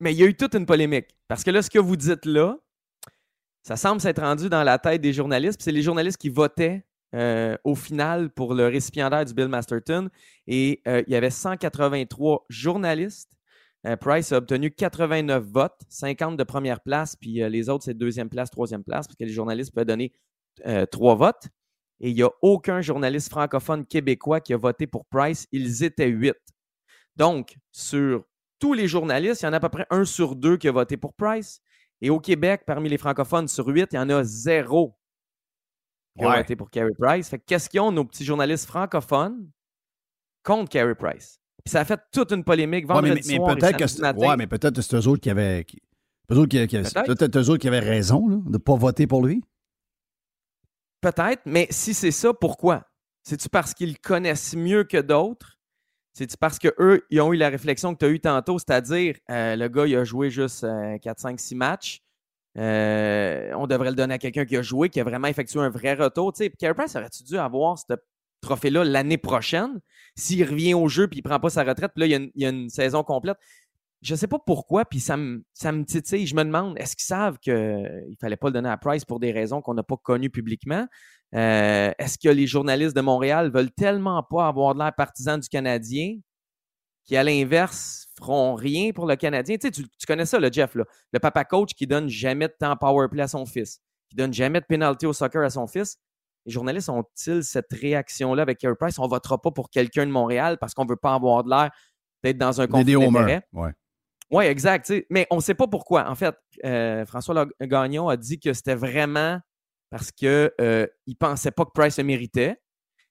Mais il y a eu toute une polémique. Parce que là, ce que vous dites là, ça semble s'être rendu dans la tête des journalistes. C'est les journalistes qui votaient euh, au final pour le récipiendaire du Bill Masterton. Et euh, il y avait 183 journalistes. Euh, Price a obtenu 89 votes, 50 de première place, puis euh, les autres, c'est deuxième place, troisième place, parce que les journalistes peuvent donner euh, trois votes. Et il n'y a aucun journaliste francophone québécois qui a voté pour Price. Ils étaient huit. Donc, sur tous les journalistes, il y en a à peu près un sur deux qui a voté pour Price. Et au Québec, parmi les francophones, sur huit, il y en a zéro qui a Ouais. voté pour Carey Price. Fait que qu'est-ce qu'ils ont, nos petits journalistes francophones, contre Carey Price? Puis ça a fait toute une polémique Ouais, mais, vendredi mais peut-être que c'est matin. ouais, mais peut-être que c'est eux autres qui avaient. qui- eux autres qui, qui- Peut-être. eux autres qui avaient raison là, de ne pas voter pour lui. Peut-être, mais si c'est ça, pourquoi? C'est-tu parce qu'ils connaissent mieux que d'autres? C'est-tu parce qu'eux, ils ont eu la réflexion que tu as eue tantôt, c'est-à-dire euh, le gars, il a joué juste 4, 5, 6 matchs. Euh, on devrait le donner à quelqu'un qui a joué, qui a vraiment effectué un vrai retour. Tu sais, Carey Price aurait-tu dû avoir ce trophée-là l'année prochaine? S'il revient au jeu puis il prend pas sa retraite? Puis là, il y a une, saison complète. Je sais pas pourquoi, puis ça me, ça me titille. Je me demande, est-ce qu'ils savent qu'il ne fallait pas le donner à Price pour des raisons qu'on n'a pas connues publiquement? Euh, Est-ce que les journalistes de Montréal veulent tellement pas avoir de l'air partisan du Canadien qui, à l'inverse, feront rien pour le Canadien? Tu, connais ça, le Jeff, le papa coach qui donne jamais de temps power play à son fils, qui donne jamais de penalty au soccer à son fils. Les journalistes ont-ils cette réaction-là avec Carey Price? On votera pas pour quelqu'un de Montréal parce qu'on veut pas avoir de l'air d'être dans un conflit. Ouais. Oui, exact. Mais on ne sait pas pourquoi. En fait, euh, François Gagnon a dit que c'était vraiment parce qu'il ne pensait pas que Price le méritait.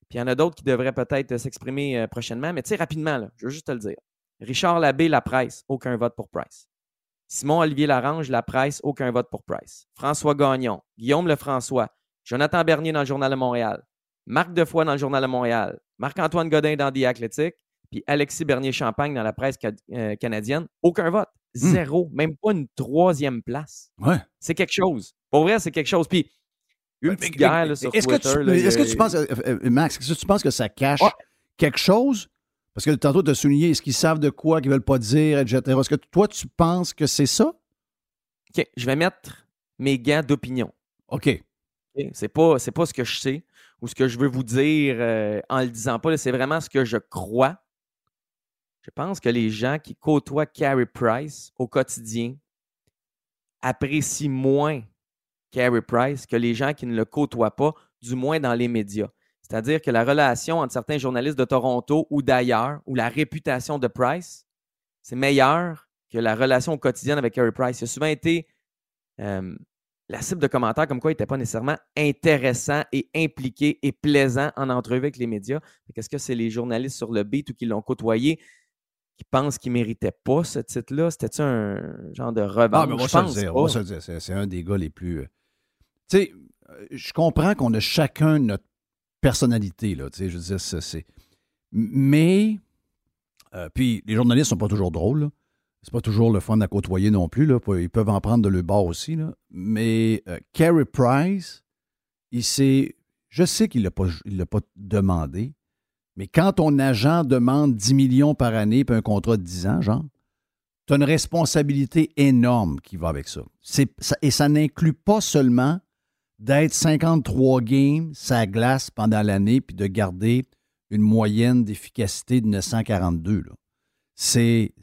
Puis il y en a d'autres qui devraient peut-être euh, s'exprimer euh, prochainement. Mais tu sais, rapidement, là, je veux juste te le dire. Richard Labbé, la presse, aucun vote pour Price. Simon-Olivier Larange, la presse, aucun vote pour Price. François Gagnon, Guillaume Lefrançois, Jonathan Bernier dans le Journal de Montréal, Marc Defoy dans le Journal de Montréal, Marc-Antoine Godin dans The Athletic, puis Alexis Bernier-Champagne dans la presse ca- euh, canadienne. Aucun vote. Zéro. Même pas une troisième place. Ouais. C'est quelque chose. Pour vrai, c'est quelque chose. Puis, une Mais- petite mais- guerre là, sur que, Twitter. tu, est-ce que tu penses, euh, euh, Max, est-ce que tu penses que ça cache Ouais. quelque chose? Parce que tantôt, tu as souligné, est-ce qu'ils savent de quoi, qu'ils veulent pas dire, etc. Est-ce que toi, tu penses que c'est ça? OK, je vais mettre mes gants d'opinion. OK. OK? C'est pas, ce que je sais ou ce que je veux vous dire euh, en le disant pas. C'est vraiment ce que je crois. Je pense que les gens qui côtoient Carey Price au quotidien apprécient moins Carey Price que les gens qui ne le côtoient pas, du moins dans les médias. C'est-à-dire que la relation entre certains journalistes de Toronto ou d'ailleurs, ou la réputation de Price, c'est meilleur que la relation au quotidien avec Carey Price. Il a souvent été euh, la cible de commentaires comme quoi il n'était pas nécessairement intéressant et impliqué et plaisant en entrevue avec les médias. Est-ce que c'est les journalistes sur le beat ou qui l'ont côtoyé qui pensent qu'il ne méritait pas ce titre-là? C'était-tu un genre de revanche? Ah, mais va Je pense dire. C'est, un des gars les plus. euh, Tu sais, euh, je comprends qu'on a chacun notre personnalité, là. Tu sais, je veux dire, c'est. Mais. euh, puis, les journalistes sont pas toujours drôles, là. C'est pas toujours le fun à côtoyer non plus, là. Ils peuvent en prendre de le bord aussi, là. Mais euh, Carey Price, il s'est. Je sais qu'il ne l'a pas, demandé, mais quand ton agent demande 10 millions par année puis un contrat de 10 ans, genre, tu as une responsabilité énorme qui va avec ça- et ça n'inclut pas seulement d'être 53 games sa glace pendant l'année puis de garder une moyenne d'efficacité de 942. là. C'est,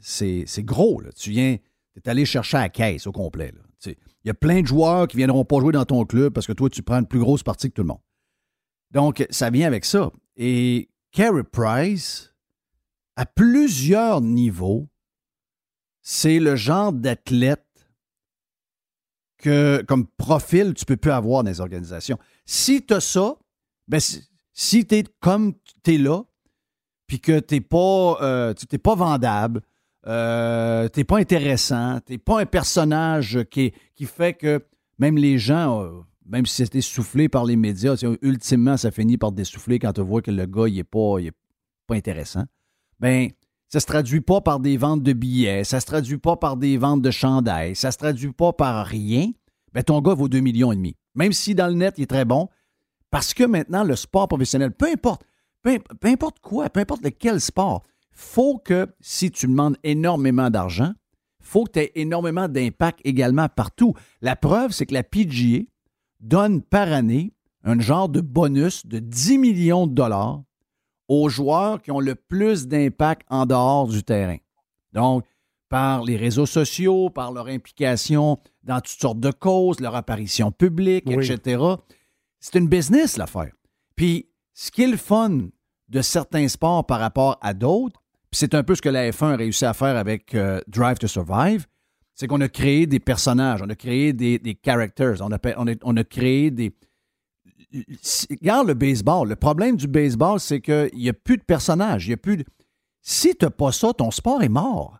gros. Tu viens, tu es allé chercher à la caisse au complet. Il y a plein de joueurs qui ne viendront pas jouer dans ton club parce que toi, tu prends une plus grosse partie que tout le monde. Donc, ça vient avec ça. Et Carey Price, à plusieurs niveaux, c'est le genre d'athlète que, comme profil, tu peux plus avoir dans les organisations. Si tu as ça, ben, si tu es comme tu es là, puis que tu n'es pas, euh, tu- pas vendable, euh, t'es pas intéressant, t'es pas un personnage qui, qui fait que même les gens, euh, même si c'était soufflé par les médias, ultimement, ça finit par dessouffler quand tu vois que le gars, il est pas, il est pas intéressant. Ben, ça se traduit pas par des ventes de billets, ça se traduit pas par des ventes de chandails, ça se traduit pas par rien. Ben, ton gars vaut 2 millions et demi. Même si dans le net, il est très bon, parce que maintenant, le sport professionnel, peu importe, peu, importe quoi, peu importe lequel sport, faut que si tu demandes énormément d'argent, faut que tu aies énormément d'impact également partout. La preuve, c'est que la PGA donne par année un genre de bonus de 10 millions de dollars aux joueurs qui ont le plus d'impact en dehors du terrain. Donc, par les réseaux sociaux, par leur implication dans toutes sortes de causes, leur apparition publique, etc. C'est une business, l'affaire. Puis, ce qui est le fun de certains sports par rapport à d'autres, c'est un peu ce que la F1 a réussi à faire avec euh, Drive to Survive, c'est qu'on a créé des personnages, on a créé des, des characters, on a, on, a, créé des... Regarde le baseball. Le problème du baseball, c'est qu'il n'y a plus de personnages. Il y a plus de... Si tu n'as pas ça, ton sport est mort.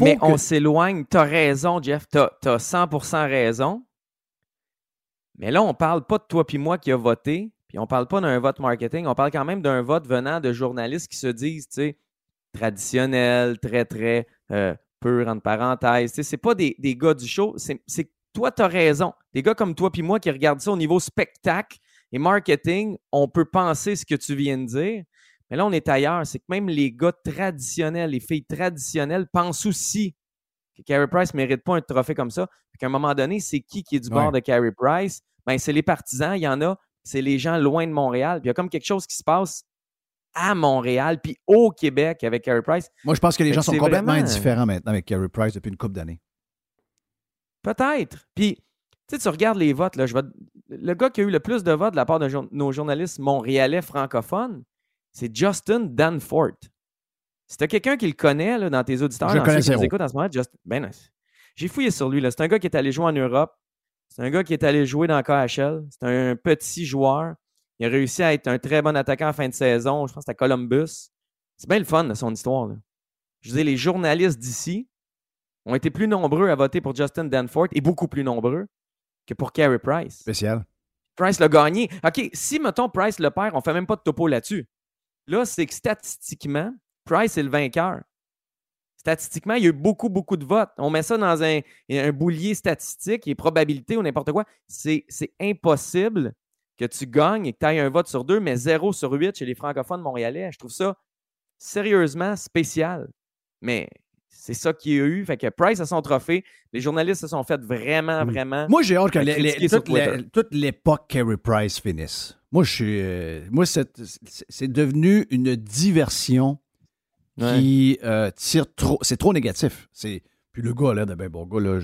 Mais on s'éloigne. Tu as raison, Jeff. Tu as, 100% raison. Mais là, on ne parle pas de toi puis moi qui a voté, puis on ne parle pas d'un vote marketing. On parle quand même d'un vote venant de journalistes qui se disent, tu sais, traditionnel, très, très euh, pur, entre parenthèses. Ce n'est pas des, gars du show. C'est toi, tu as raison. Des gars comme toi puis moi qui regardent ça au niveau spectacle et marketing, on peut penser ce que tu viens de dire. Mais là, on est ailleurs. C'est que même les gars traditionnels, les filles traditionnelles pensent aussi que Carey Price ne mérite pas un trophée comme ça. Puis qu'à un moment donné, c'est qui qui est du bord de Carey Price? Ben, c'est les partisans. Il y en a, c'est les gens loin de Montréal. Puis il y a comme quelque chose qui se passe à Montréal puis au Québec avec Carey Price. Moi, je pense que les gens sont complètement indifférents maintenant avec Carey Price depuis une couple d'années. Peut-être. Puis, tu sais, tu regardes les votes. Là, je Le gars qui a eu le plus de votes de la part de nos journalistes montréalais francophones, c'est Justin Danford. Si tu as quelqu'un qui le connaît là, dans tes auditeurs, je connais qui écoute en ce moment, ben, j'ai fouillé sur lui. C'est un gars qui est allé jouer en Europe. C'est un gars qui est allé jouer dans le KHL. C'est un petit joueur. Il a réussi à être un très bon attaquant en fin de saison. Je pense que c'était Columbus. C'est bien le fun de son histoire. Je veux les journalistes d'ici ont été plus nombreux à voter pour Justin Danforth et beaucoup plus nombreux que pour Carey Price. Spécial. Price l'a gagné. OK, si, mettons, Price le perd, on ne fait même pas de topo là-dessus. Là, c'est que statistiquement, Price est le vainqueur. Statistiquement, il y a eu beaucoup, beaucoup de votes. On met ça dans un, un boulier statistique et probabilité ou n'importe quoi. C'est impossible que tu gagnes et que tu ailles un vote sur deux, mais 0 sur 8 chez les francophones montréalais. Je trouve ça sérieusement spécial. Mais c'est ça qu'il y a eu. Fait que Price a son trophée. Les journalistes se sont fait vraiment, mm. vraiment. Moi, j'ai hâte que toute l'époque Kerry Price finisse. Moi, je suis. Euh, moi, c'est devenu une diversion qui euh, tire trop. C'est trop négatif. Puis le gars, là, de ben bon gars, là,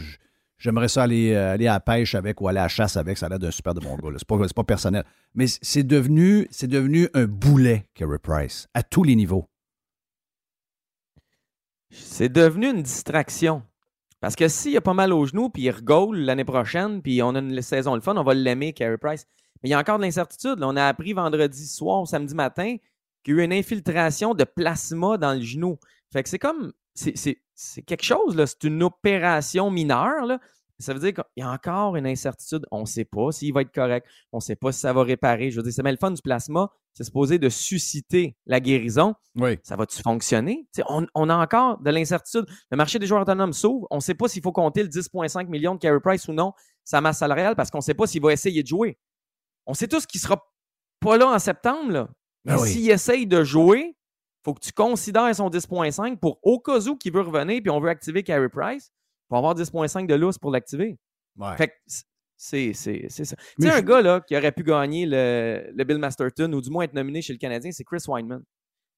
J'aimerais ça aller, euh, aller à la pêche avec ou aller à la chasse avec. Ça a l'air d'un super de bon gars. C'est pas, pas personnel. Mais c'est devenu, devenu un boulet, Kerry Price, à tous les niveaux. C'est devenu une distraction. Parce que s'il a pas mal aux genoux, puis il regole l'année prochaine, puis on a une saison le fun, on va l'aimer, Carey Price. Mais il y a encore de l'incertitude. On a appris vendredi soir ou samedi matin qu'il y a eu une infiltration de plasma dans le genou. Fait que c'est comme. C'est quelque chose, là. C'est une opération mineure, là. Ça veut dire qu'il y a encore une incertitude. On ne sait pas s'il va être correct. On ne sait pas si ça va réparer. Je veux dire, c'est le fun du plasma. C'est supposé de susciter la guérison. Oui. Ça va-tu fonctionner? On, on, a encore de l'incertitude. Le marché des joueurs autonomes s'ouvre. On ne sait pas s'il faut compter le 10,5 millions de carry price ou non, sa masse salariale, parce qu'on ne sait pas s'il va essayer de jouer. On sait tous qu'il ne sera pas là en septembre. Là. Ben s'il essaye de jouer, il faut que tu considères son 10,5 pour au cas où qu'il veut revenir puis on veut activer carry price pour avoir 10,5 de lousse pour l'activer. Fait que c'est ça. Tu sais, un gars là, qui aurait pu gagner le, le, Bill Masterton ou du moins être nominé chez le Canadien, c'est Chris Weinman.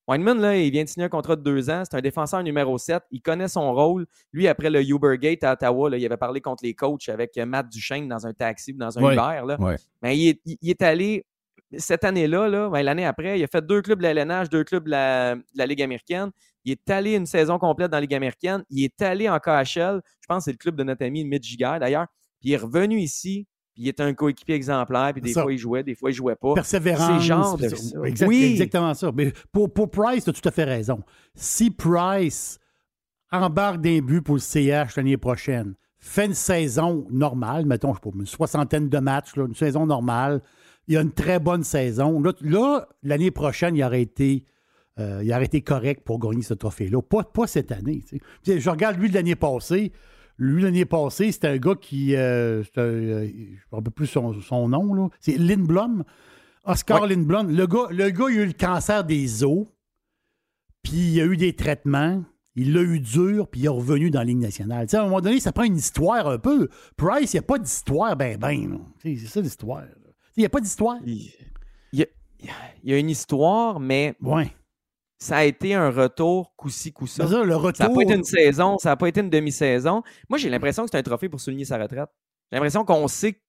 Weinman, là, il vient de signer un contrat de deux ans. C'est un défenseur numéro 7. Il connaît son rôle. Lui, après le Ubergate à Ottawa, là, il avait parlé contre les coachs avec Matt Duchesne dans un taxi ou dans un Uber. Là. Mais il est, il est, allé cette année-là, là, ben, l'année après, il a fait deux clubs de la LNH, deux clubs de la, Ligue américaine. Il est allé une saison complète dans la Ligue américaine. Il est allé en KHL. Je pense que c'est le club de notre ami Mitch Giger, d'ailleurs. Puis il est revenu ici. Puis il est un coéquipier exemplaire. Puis des fois, il jouait, des fois, il jouait pas. Persévérance. C'est genre oui. Exactement ça. Mais pour, pour Price, tu as tout à fait raison. Si Price embarque d'un but pour le CH l'année prochaine, fait une saison normale, mettons, je sais pas, une soixantaine de matchs, là, une saison normale, il a une très bonne saison. Là, là, l'année prochaine, il aurait été. euh, il aurait été correct pour gagner ce trophée-là. Pas, pas cette année. tu sais. Puis, Je regarde lui de l'année passée. Lui, l'année passée, c'était un gars qui. euh, un, euh, je ne me plus son, son nom. C'est Lindblom. Oscar Lindblom. Le gars, le gars, il a eu le cancer des os. Puis il a eu des traitements. Il l'a eu dur, puis il est revenu dans la Ligue nationale. Tu sais, à un moment donné, ça prend une histoire un peu. Price, il n'y a pas d'histoire, ben, ben. là. Tu sais, C'est ça l'histoire. Il n'y a pas d'histoire. Il y, a, il y a une histoire, mais Ouais. ça a été un retour coup-ci, coup-ça. Ça, n'a retour. pas été une saison, ça n'a pas été une demi-saison. Moi, j'ai l'impression que c'est un trophée pour souligner sa retraite. J'ai l'impression qu'on sait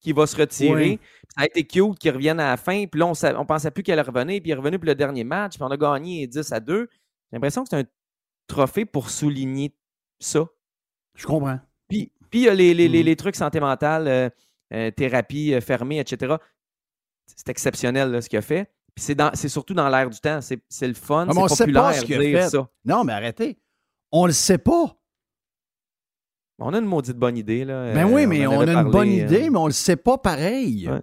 qu'il va se retirer. Ouais. Ça a été cute qu'il revienne à la fin. Puis là, on ne pensait plus qu'elle revenait. Puis il est revenu pour le dernier match. Puis on a gagné 10 à 2. J'ai l'impression que c'est un trophée pour souligner ça. Je comprends. Puis, puis il y a les, les- les- Mm. les trucs santé mentale, euh, euh, thérapie euh, fermée, etc. C'est exceptionnel là, ce qu'il a fait. Puis c'est, dans- c'est surtout dans l'air du temps. C'est, c'est le fun, Ah, mais on c'est sait pas populaire ce qu'il a dire fait. ça. Non, mais arrêtez. On le sait pas. On a une maudite bonne idée. Là. Ben Euh, oui, mais en on, a une bonne euh, idée, mais on le sait pas pareil. Ouais.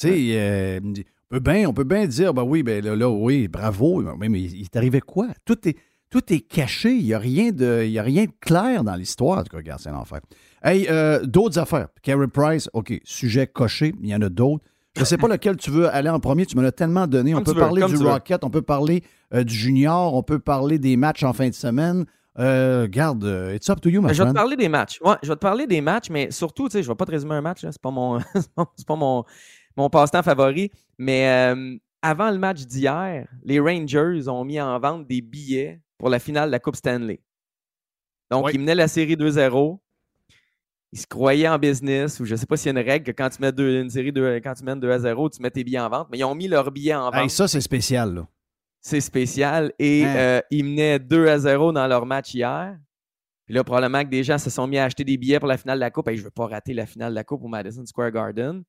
Tu sais, euh, on peut bien on peut bien dire, ben oui, ben là, là, oui, bravo, mais, mais il arrivé quoi? Tout est, tout est caché. Il n'y a, rien de- il y a rien de clair dans l'histoire. En tout cas, regarde, c'est l'enfer. Hey, euh, d'autres affaires. Carey Price, OK, sujet coché, il y en a d'autres. Je ne sais pas lequel tu veux aller en premier. Tu me l'as tellement donné. on peut veux, parler du veux. Rocket, on peut parler euh, du Junior, on peut parler des matchs en fin de semaine. Euh, regarde, euh, it's up to you, ma je vais te parler des matchs. Ouais, je vais te parler des matchs, mais surtout, tu sais, je vais pas te résumer un match, là, c'est pas mon, pas- mon, mon passe-temps favori. Mais avant le match d'hier, les Rangers ont mis en vente des billets pour la finale de la Coupe Stanley. Donc, Oui. ils menaient la série 2-0. Ils se croyaient en business, ou je sais pas s'il y a une règle que quand tu mets deux- une série de, quand tu mènes 2 à 0, tu mets tes billets en vente, mais ils ont mis leurs billets en vente. Hey, ça, c'est spécial. Là. C'est spécial. Et Hein? euh, ils menaient 2 à 0 dans leur match hier. Puis là, probablement que des gens se sont mis à acheter des billets pour la finale de la Coupe. Et je veux pas rater la finale de la Coupe au Madison Square Garden.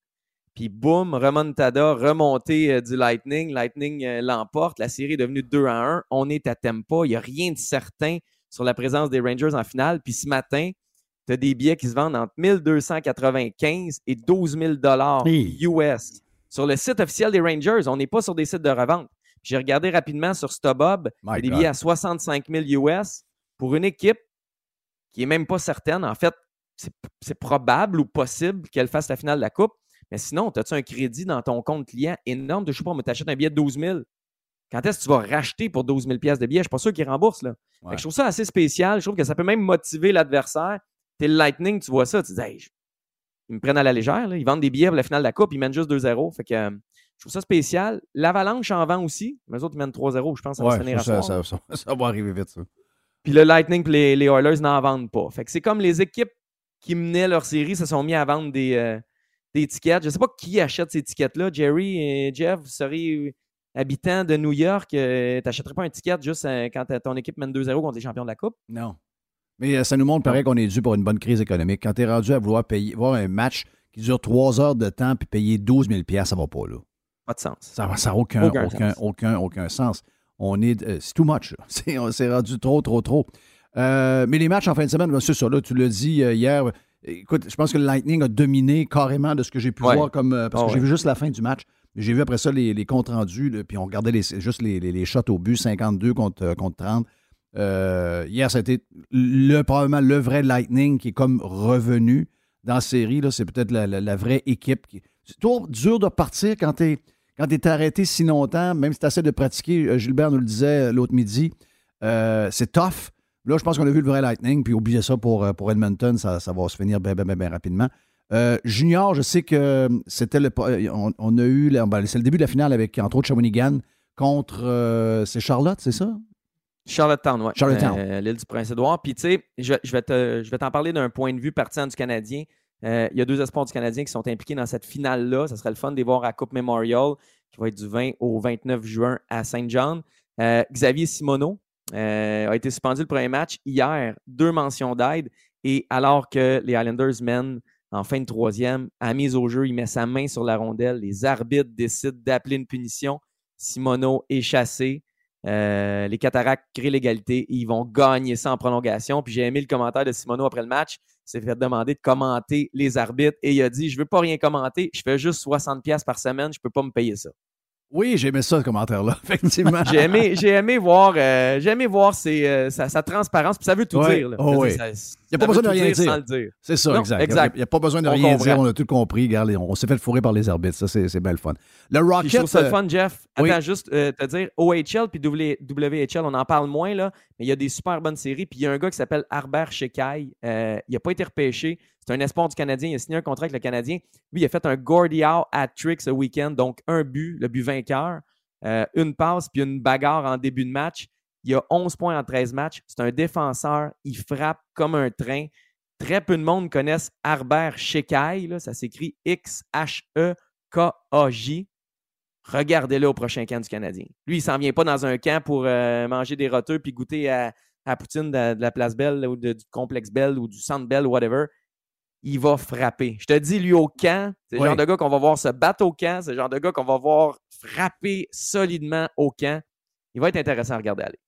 Puis boum, remontada, remontée euh, du Lightning. Lightning euh, l'emporte. La série est devenue 2 à 1. On est à Tampa. Il n'y a rien de certain sur la présence des Rangers en finale. Puis ce matin, tu as des billets qui se vendent entre 1295 et 12 000 Hey. US. Sur le site officiel des Rangers, on n'est pas sur des sites de revente. J'ai regardé rapidement sur StubHub, il y a My des billets à 65 000 US pour une équipe qui n'est même pas certaine. En fait, c'est probable ou possible qu'elle fasse la finale de la Coupe. Mais sinon, as-tu un crédit dans ton compte client énorme? De, je sais pas, mais t'achètes un billet de 12 000. Quand est-ce que tu vas racheter pour 12 000 pièces de billets? Je suis pas sûr qu'ils remboursent. Là. Fait que Ouais. je trouve ça assez spécial. Je trouve que ça peut même motiver l'adversaire. T'es le Lightning, tu vois ça, tu te dis, Hey, ils me prennent à la légère. là. Ils vendent des billets pour la finale de la Coupe, ils mènent juste 2-0. Fait que euh, je trouve ça spécial. L'Avalanche en vend aussi. Mais eux autres, ils mènent 3-0. Je pense que ça va se à ça, soir. ça, ça- ça va arriver vite, ça. Puis le Lightning et les, les Oilers n'en vendent pas. Fait que c'est comme les équipes qui menaient leur série se sont mis à vendre des, euh, des étiquettes. Je ne sais pas qui achète ces étiquettes-là. Jerry et Jeff, vous seriez habitants de New York. euh, tu n'achèterais pas un ticket juste euh, quand ton équipe mène 2-0 contre les champions de la Coupe? Non. Mais euh, ça nous montre pareil qu'on est dû pour une bonne crise économique. Quand tu es rendu à vouloir payer, voir un match qui dure trois heures de temps puis payer 12 000 ça va pas, là. Pas de sens. Ça n'a aucun, Aucun aucun, sens. aucun, aucun sens. On est. euh, c'est too much. C'est, on s'est rendu trop, trop, trop. Mais les matchs en fin de semaine, ben, c'est ça, là, tu l'as dit hier. Écoute, je pense que le Lightning a dominé carrément de ce que j'ai pu Ouais. voir comme. euh, parce Ah que j'ai ouais. vu juste la fin du match. J'ai vu après ça les, les comptes rendus, là, puis on regardait les, juste les, les- les shots au but, 52 contre, euh, contre 30. Euh, hier, c'était le, probablement le vrai Lightning qui est comme revenu dans la série. C'est peut-être la, la- la vraie équipe. qui- C'est toujours dur de partir quand tu es, arrêté si longtemps, même si tu essaies de pratiquer. euh, Gilbert nous le disait euh, l'autre midi. euh, c'est tough. Là, je pense qu'on a vu le vrai Lightning, puis oubliez ça pour, euh, pour Edmonton, ça, ça va se finir bien, bien, bien, bien rapidement. Euh, junior, je sais que c'était le. On, on a eu. ben, c'est le début de la finale avec, entre autres, Shawinigan contre. euh, c'est Charlotte, c'est ça? Charlottetown, oui. Charlottetown. L'île du Prince-Édouard. Puis, tu sais, je, je vais te- t'en parler d'un point de vue partisan du Canadien. Euh, il y a deux espoirs du Canadien qui sont impliqués dans cette finale-là. Ça serait le fun de les voir à Coupe Memorial, qui va être du 20 au 29 juin à Saint John. Euh, Xavier Simoneau euh, a été suspendu le premier match hier, deux mentions d'aide. Et alors que les Islanders mènent en fin de troisième, à mise au jeu, il met sa main sur la rondelle. Les arbitres décident d'appeler une punition. Simoneau est chassé. Euh, les Cataractes créent l'égalité ils vont gagner ça en prolongation. Puis j'ai aimé le commentaire de Simono après le match. Il s'est fait demander de commenter les arbitres et il a dit Je veux pas rien commenter, je fais juste 60$ par semaine, je peux pas me payer ça. Oui, j'ai aimé ça, ce commentaire-là, effectivement. j'ai aimé, j'ai aimé voir, euh, j'ai aimé voir ses, euh, sa, sa, transparence, puis ça veut tout Ouais. dire. là. Oh, oui. ça- n'y a pas besoin de rien dire. C'est ça, Non, exact. exact. Il n'y a pas besoin de On rien comprend. dire, on a tout compris. Regarde, on, on s'est fait fourrer par les arbitres. Ça, c'est c'est bien le fun. Le Rocket. je trouve ça le euh, fun, Jeff. oui. Attends, juste euh, te dire, OHL puis WHL, on en parle moins, là, mais il y a des super bonnes séries. Puis il y a un gars qui s'appelle Harbert Shekai. Euh, il n'a pas été repêché. C'est un espoir du Canadien. Il a signé un contrat avec le Canadien. Lui, il a fait un Gordie Howe hat-trick ce week-end. Donc, un but, le but vainqueur, euh, une passe, puis une bagarre en début de match. Il a 11 points en 13 matchs. C'est un défenseur. Il frappe comme un train. Très peu de monde connaissent Harbert Shekai. là. Ça s'écrit X-H-E-K-A-J. Regardez-le au prochain camp du Canadien. Lui, il s'en vient pas dans un camp pour euh, manger des roteux puis goûter à, à poutine de, de la place Belle là, ou de- du complexe Belle ou du centre Belle, whatever. Il va frapper. Je te dis, lui, au camp, c'est le Oui. genre de gars qu'on va voir se battre au camp. C'est le genre de gars qu'on va voir frapper solidement au camp. Il va être intéressant à regarder aller.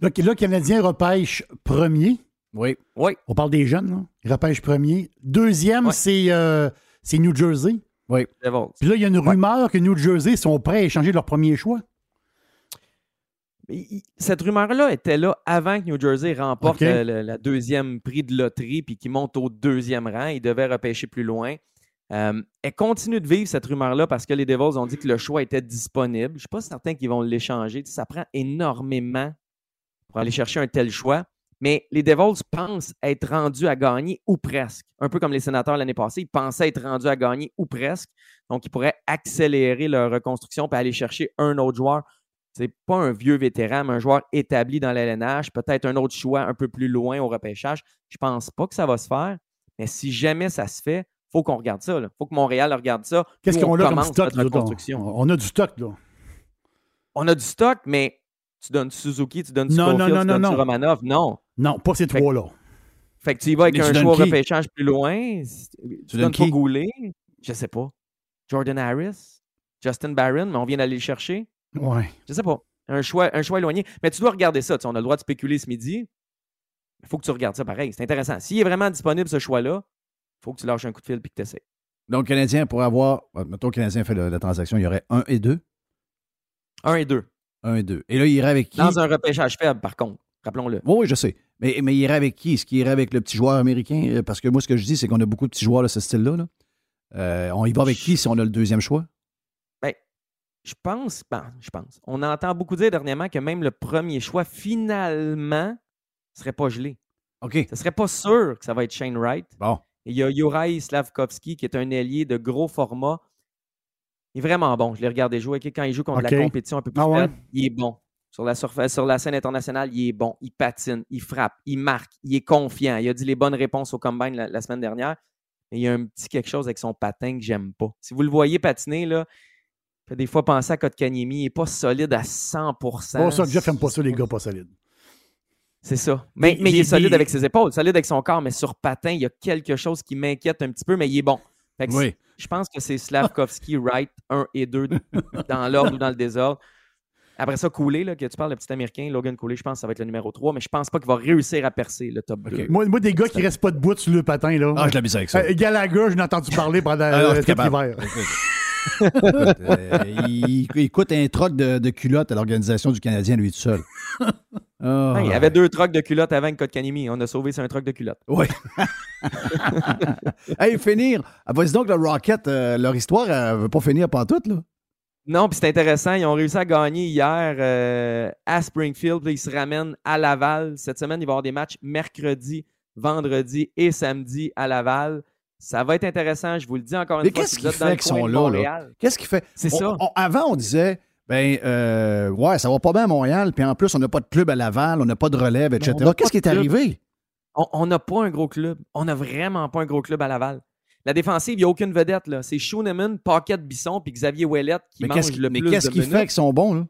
Là, là, le Canadien repêche premier. Oui. Oui, On parle des jeunes, là. Il repêche premier. Deuxième, c'est euh, c'est New Jersey. Devils. Puis là, il y a une rumeur que New Jersey sont prêts à échanger leur premier choix. Cette rumeur-là était là avant que New Jersey remporte le, la deuxième prix de loterie puis qu'il monte au deuxième rang. Il devait repêcher plus loin. Euh, elle continue de vivre cette rumeur-là parce que les Devils ont dit que le choix était disponible. Je ne suis pas certain qu'ils vont l'échanger. Ça prend énormément pour aller chercher un tel choix. Mais les Devils pensent être rendus à gagner ou presque. Un peu comme les sénateurs l'année passée, ils pensaient être rendus à gagner ou presque. Donc, ils pourraient accélérer leur reconstruction et aller chercher un autre joueur. C'est pas un vieux vétéran, mais un joueur établi dans l'LNH, peut-être un autre choix un peu plus loin au repêchage. Je pense pas que ça va se faire, mais si jamais ça se fait, faut qu'on regarde ça. Il faut que Montréal regarde ça. Qu'est-ce qu'on on a comme stock? reconstruction. On, on a du stock, là. On a du stock, mais tu donnes Suzuki, tu donnes Non, non, Schofield, non, tu non, donnes non. Romanov? Non. Non, pas ces trois-là. Fait que tu y vas avec un choix repêchage plus loin. Tu, donnes donnes pas? Goulet? Je sais pas. Jordan Harris, Justin Barron, mais on vient d'aller le chercher? Ouais. Je sais pas. Un choix, un choix éloigné. Mais tu dois regarder ça. Tu sais, on a le droit de spéculer ce midi. Il faut que tu regardes ça pareil. C'est intéressant. S'il est vraiment disponible, ce choix-là, il faut que tu lâches un coup de fil et que tu essaies. Donc, le Canadien, pour avoir. Mettons, le Canadien fait le- la transaction, il y aurait un et deux? Un et deux. Un et deux. Et là, il irait avec qui? Dans un repêchage faible, par contre. Rappelons-le. Oui, oui, je sais. Mais, mais il irait avec qui? Est-ce qu'il irait avec le petit joueur américain? Euh, Parce que moi, ce que je dis, c'est qu'on a beaucoup de petits joueurs de ce style-là. là. Euh, on y va avec qui si on a le deuxième choix? Je pense, ben, je pense. On entend beaucoup dire dernièrement que même le premier choix, finalement, ne serait pas gelé. OK. Ce serait pas sûr que ça va être Shane Wright. Bon. Il y a Juraj Slavkovski, qui est un ailier de gros format. Il est vraiment bon. Je l'ai regardé jouer. Quand il joue contre la compétition un peu plus Ah ouais? faible, il est bon. Sur la, surface, sur la scène internationale, il est bon. Il patine, il frappe, il marque, il est confiant. Il a dit les bonnes réponses au combine la, la semaine dernière. Mais il y a un petit quelque chose avec son patin que j'aime pas. Si vous le voyez patiner, là, il fait des fois penser à Kotkaniemi. Il n'est pas solide à 100% Bon, ça, Jeff aime pas ça, les gars pas solides. C'est ça. Mais, mais il est solide avec ses épaules, solide avec son corps, mais sur patin, il y a quelque chose qui m'inquiète un petit peu, mais il est bon. Fait que Oui. Je pense que c'est Slavkovski, Wright, 1 et 2 dans l'ordre ou dans le désordre. Après ça, Cooley, là, que tu parles, le petit Américain, Logan Cooley, je pense que ça va être le numéro 3, mais je pense pas qu'il va réussir à percer le top 2. OK. Moi, moi, des gars qui restent pas debout sur le patin, là. Ah, je l'ai mis avec ça. Euh, Gallagher, je l'ai entendu parler pendant Ah, non, euh, cet capable. hiver. Écoute, euh, il, il coûte un troc de, de culottes à l'organisation du Canadien, lui tout seul. Ah. Il y avait deux trocs de culottes avant que Kotkaniemi. On a sauvé sur un troc de culottes. Oui. hey, finir. Ah, Vas-y donc, le Rocket, euh, leur histoire, elle veut pas finir pantoute, là. Non, puis c'est intéressant. Ils ont réussi à gagner hier euh, à Springfield. Puis ils se ramènent à Laval. Cette semaine, il va y avoir des matchs mercredi, vendredi et samedi à Laval. Ça va être intéressant. Je vous le dis encore une Mais fois. qu'est-ce fait le qu'ils coin sont là, là? Qu'est-ce qui fait. C'est ça. on- avant, on disait, ben, euh, ouais, ça va pas bien à Montréal, puis en plus, on n'a pas de club à Laval, on n'a pas de relève, etc. Qu'est-ce qui est arrivé? On- n'a pas un gros club. On n'a vraiment pas un gros club à Laval. La défensive, il n'y a aucune vedette. là. C'est Schooneman, Paquette Bisson puis Xavier Ouellet qui Mais mangent qu'est-ce le mais plus qu'est-ce de qui fait qu'ils sont bons, là?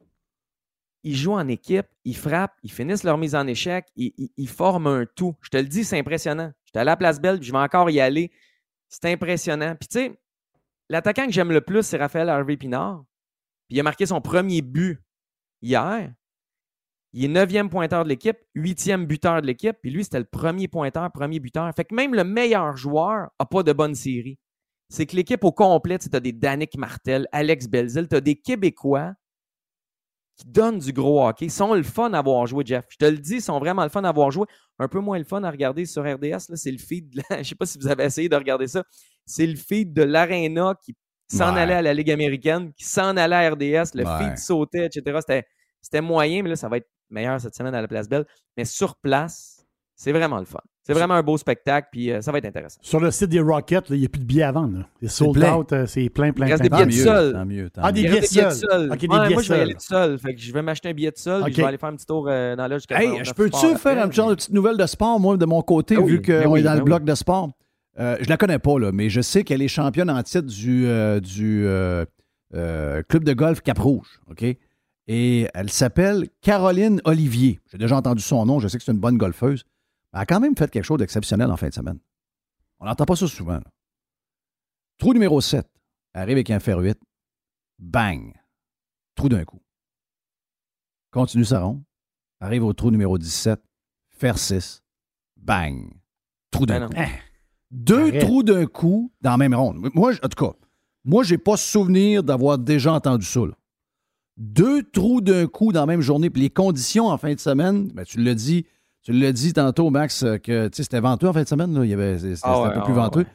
ils jouent en équipe, ils frappent, ils finissent leur mise en échec, ils, ils- ils forment un tout. Je te le dis, c'est impressionnant. J'étais à la place Belle, puis je vais encore y aller. C'est impressionnant. Puis tu sais, l'attaquant que j'aime le plus, c'est Raphaël Harvey Pinard. Puis il a marqué son premier but hier. Il est neuvième pointeur de l'équipe, huitième buteur de l'équipe, puis lui, c'était le premier pointeur, premier buteur. Fait que même le meilleur joueur n'a pas de bonne série. C'est que l'équipe au complet, tu as des Danick Martel, Alex Belzil, tu as des Québécois qui donnent du gros hockey. Ils sont le fun à avoir joué, Jeff. Je te le dis, ils sont vraiment le fun à avoir joué. Un peu moins le fun à regarder sur RDS. C'est le feed. De la... Je ne sais pas si vous avez essayé de regarder ça. C'est le feed de l'Arena qui s'en Ouais. allait à la Ligue américaine, qui s'en allait à RDS. Le Ouais. feed sautait, etc. C'était moyen, mais là, ça va être meilleur cette semaine à la Place Belle. Mais sur place, c'est vraiment le fun. C'est vraiment un beau spectacle, puis euh, ça va être intéressant. Sur le site des Rockets, il n'y a plus de billets à vendre. là. C'est sold plein. out, euh, c'est plein, plein, Il reste plein. des billets Tant de mieux, seul. tant mieux, tant Ah, des billets des billets de seuls. seul. Moi, je vais y aller tout seul. Fait que je vais m'acheter un billet de seul, puis je vais aller faire un petit tour euh, dans l'âge Hey, 49 je peux-tu faire un petit genre de petite nouvelle de sport, moi, de mon côté, Ah oui, vu qu'on ben oui, est dans ben le oui. bloc de sport? Euh, je la connais pas, là, mais je sais qu'elle est championne en titre du, euh, du euh, euh, club de golf Cap-Rouge, OK? Et elle s'appelle Caroline Olivier. J'ai déjà entendu son nom, je sais que c'est une bonne golfeuse. Elle a quand même fait quelque chose d'exceptionnel en fin de semaine. On n'entend pas ça souvent. là. Trou numéro 7. Elle arrive avec un fer 8. Bang! Trou d'un coup. Continue sa ronde. Arrive au trou numéro 17. Fer 6. Bang! Trou d'un Ben coup. Deux Arrête. trous d'un coup dans la même ronde. Moi, en tout cas, moi, j'ai pas souvenir d'avoir déjà entendu ça. là. Deux trous d'un coup dans la même journée. Puis les conditions en fin de semaine, ben, tu l'as dit, tu l'as dit tantôt, Max, euh, que c'était venteux en fin de semaine. Là. Il y avait, c'était, Ah c'était ouais, un peu ah plus venteux. ouais.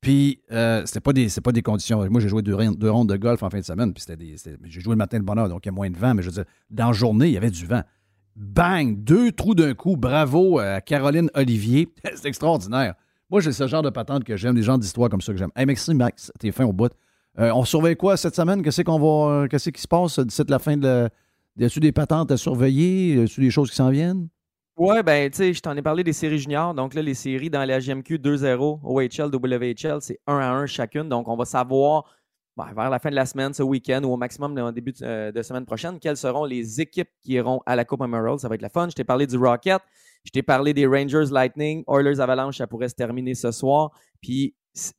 Puis euh, c'était pas des, pas des conditions. Moi, j'ai joué deux, rondes- deux rondes de golf en fin de semaine. Puis j'ai joué le matin de bonne heure, donc il y a moins de vent. Mais je veux dire, dans la journée, il y avait du vent. Bang! Deux trous d'un coup. Bravo à Caroline Olivier. c'est extraordinaire. Moi, j'ai ce genre de patente que j'aime, des gens d'histoire comme ça que j'aime. Hey, merci, Max. T'es fin au bout. Euh, on surveille quoi cette semaine? Qu'est-ce qu'on va. euh, Qu'est-ce qui se passe d'ici la fin de la. Y a-tu des patentes à surveiller? Y a-tu des choses qui s'en viennent? Ouais, ben, tu sais, je t'en ai parlé des séries juniors. Donc là, les séries dans la GMQ 2-0, OHL, WHL, c'est 1 à 1 chacune. Donc, on va savoir ben, vers la fin de la semaine, ce week-end ou au maximum en début de, euh, de semaine prochaine, quelles seront les équipes qui iront à la Coupe Emerald. Ça va être la fun. Je t'ai parlé du Rocket. Je t'ai parlé des Rangers Lightning. Oilers Avalanche, ça pourrait se terminer ce soir. Puis,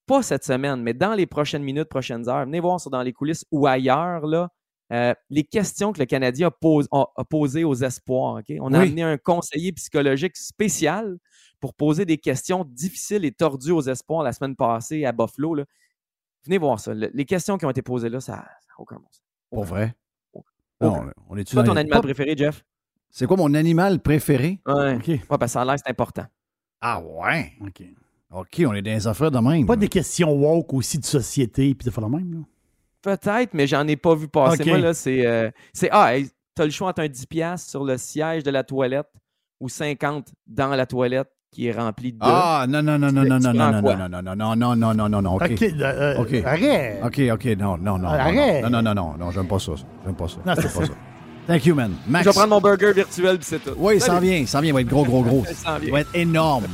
pas cette semaine, mais dans les prochaines minutes, prochaines heures, venez voir sur dans les coulisses ou ailleurs, là, euh, les questions que le Canadien a, pose- a- a posées aux espoirs. ok? On a Oui. amené un conseiller psychologique spécial pour poser des questions difficiles et tordues aux espoirs la semaine passée à Buffalo. là. Venez voir ça. Le- les questions qui ont été posées là, ça n'a aucun bon sens. Pour vrai? Aucun. Non, on est C'est quoi ton animal préféré, Jeff? C'est quoi mon animal préféré? Ouais. OK. Ouais, parce que ça a l'air c'est important. Ah ouais? OK. OK, on est dans les affaires de même. Pas des questions woke aussi de société puis de faire le même. Là. Peut-être, mais j'en ai pas vu passer. Moi, là, c'est. euh, c'est ah, t'as le choix entre un 10$ sur le siège de la toilette ou 50 dans la toilette qui est remplie de. Ah, non, non, non, non, non, non, non, non, non, non, non, non, non, non, non, non, OK. OK. euh, OK. Arrête. OK, OK, non, non, non. non, Arrête. Non, non, non, non, non, j'aime pas ça. J'aime pas ça. Non, J'aime c'est pas ça. Thank you, man. Max. Je vais prendre mon burger virtuel puis c'est tout. Oui, il s'en vient, il s'en vient. Il va être gros, gros, gros. Il s'en vient. Il va être énorme.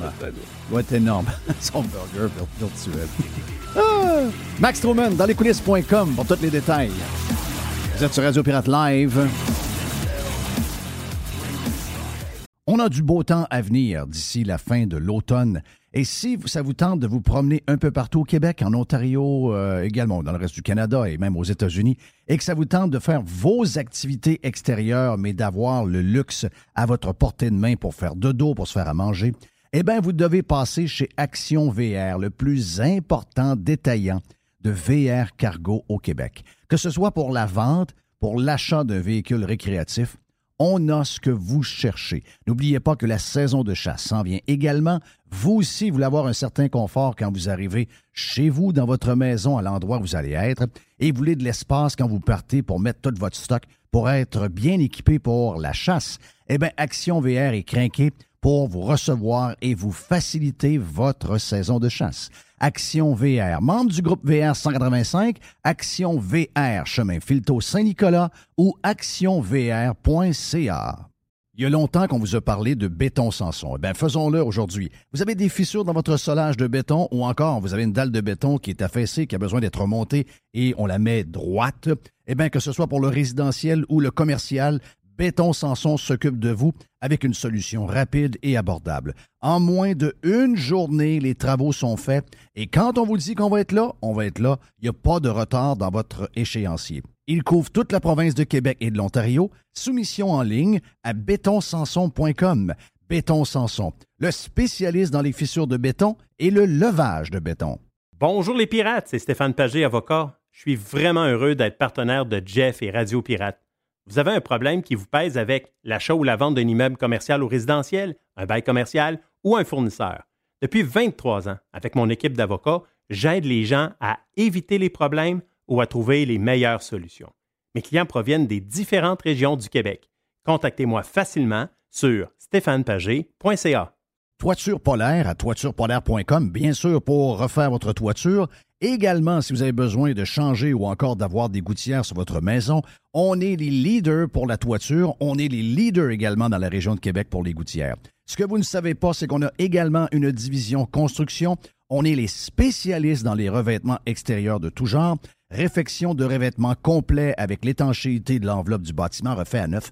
Il va être énorme. Son burger vir- virtuel. Ah! Max Truman, dans lescoulisses.com pour tous les détails. Vous êtes sur Radio Pirate Live. On a du beau temps à venir d'ici la fin de l'automne. Et si ça vous tente de vous promener un peu partout au Québec, en Ontario, euh, également dans le reste du Canada et même aux États-Unis, et que ça vous tente de faire vos activités extérieures, mais d'avoir le luxe à votre portée de main pour faire de dos, pour se faire à manger, eh bien, vous devez passer chez Action VR, le plus important détaillant de VR cargo au Québec. Que ce soit pour la vente, pour l'achat d'un véhicule récréatif, on a ce que vous cherchez. N'oubliez pas que la saison de chasse s'en vient également. Vous aussi voulez avoir un certain confort quand vous arrivez chez vous, dans votre maison, à l'endroit où vous allez être, et vous voulez de l'espace quand vous partez pour mettre tout votre stock, pour être bien équipé pour la chasse. Eh bien, Action VR est craqué pour vous recevoir et vous faciliter votre saison de chasse. Action VR, membre du groupe VR 185, Action VR, chemin Filto Saint-Nicolas ou actionvr.ca. Il y a longtemps qu'on vous a parlé de béton Sanson. Eh bien, faisons-le aujourd'hui. Vous avez des fissures dans votre solage de béton ou encore vous avez une dalle de béton qui est affaissée, qui a besoin d'être remontée et on la met droite. Eh bien, que ce soit pour le résidentiel ou le commercial, Béton Sanson s'occupe de vous avec une solution rapide et abordable. En moins de une journée, les travaux sont faits et quand on vous dit qu'on va être là, on va être là. Il n'y a pas de retard dans votre échéancier. Il couvre toute la province de Québec et de l'Ontario. Soumission en ligne à bétonsanson.com. Béton Sanson, le spécialiste dans les fissures de béton et le levage de béton. Bonjour les pirates, c'est Stéphane Pagé, avocat. Je suis vraiment heureux d'être partenaire de Jeff et Radio Pirate. Vous avez un problème qui vous pèse avec l'achat ou la vente d'un immeuble commercial ou résidentiel, un bail commercial ou un fournisseur. Depuis 23 ans, avec mon équipe d'avocats, j'aide les gens à éviter les problèmes ou à trouver les meilleures solutions. Mes clients proviennent des différentes régions du Québec. Contactez-moi facilement sur stéphanepagé.ca. Toiture polaire à toiturepolaire.com, bien sûr, pour refaire votre toiture. Également, si vous avez besoin de changer ou encore d'avoir des gouttières sur votre maison, on est les leaders pour la toiture. On est les leaders également dans la région de Québec pour les gouttières. Ce que vous ne savez pas, c'est qu'on a également une division construction. On est les spécialistes dans les revêtements extérieurs de tout genre. Réfection de revêtements complet avec l'étanchéité de l'enveloppe du bâtiment refait à neuf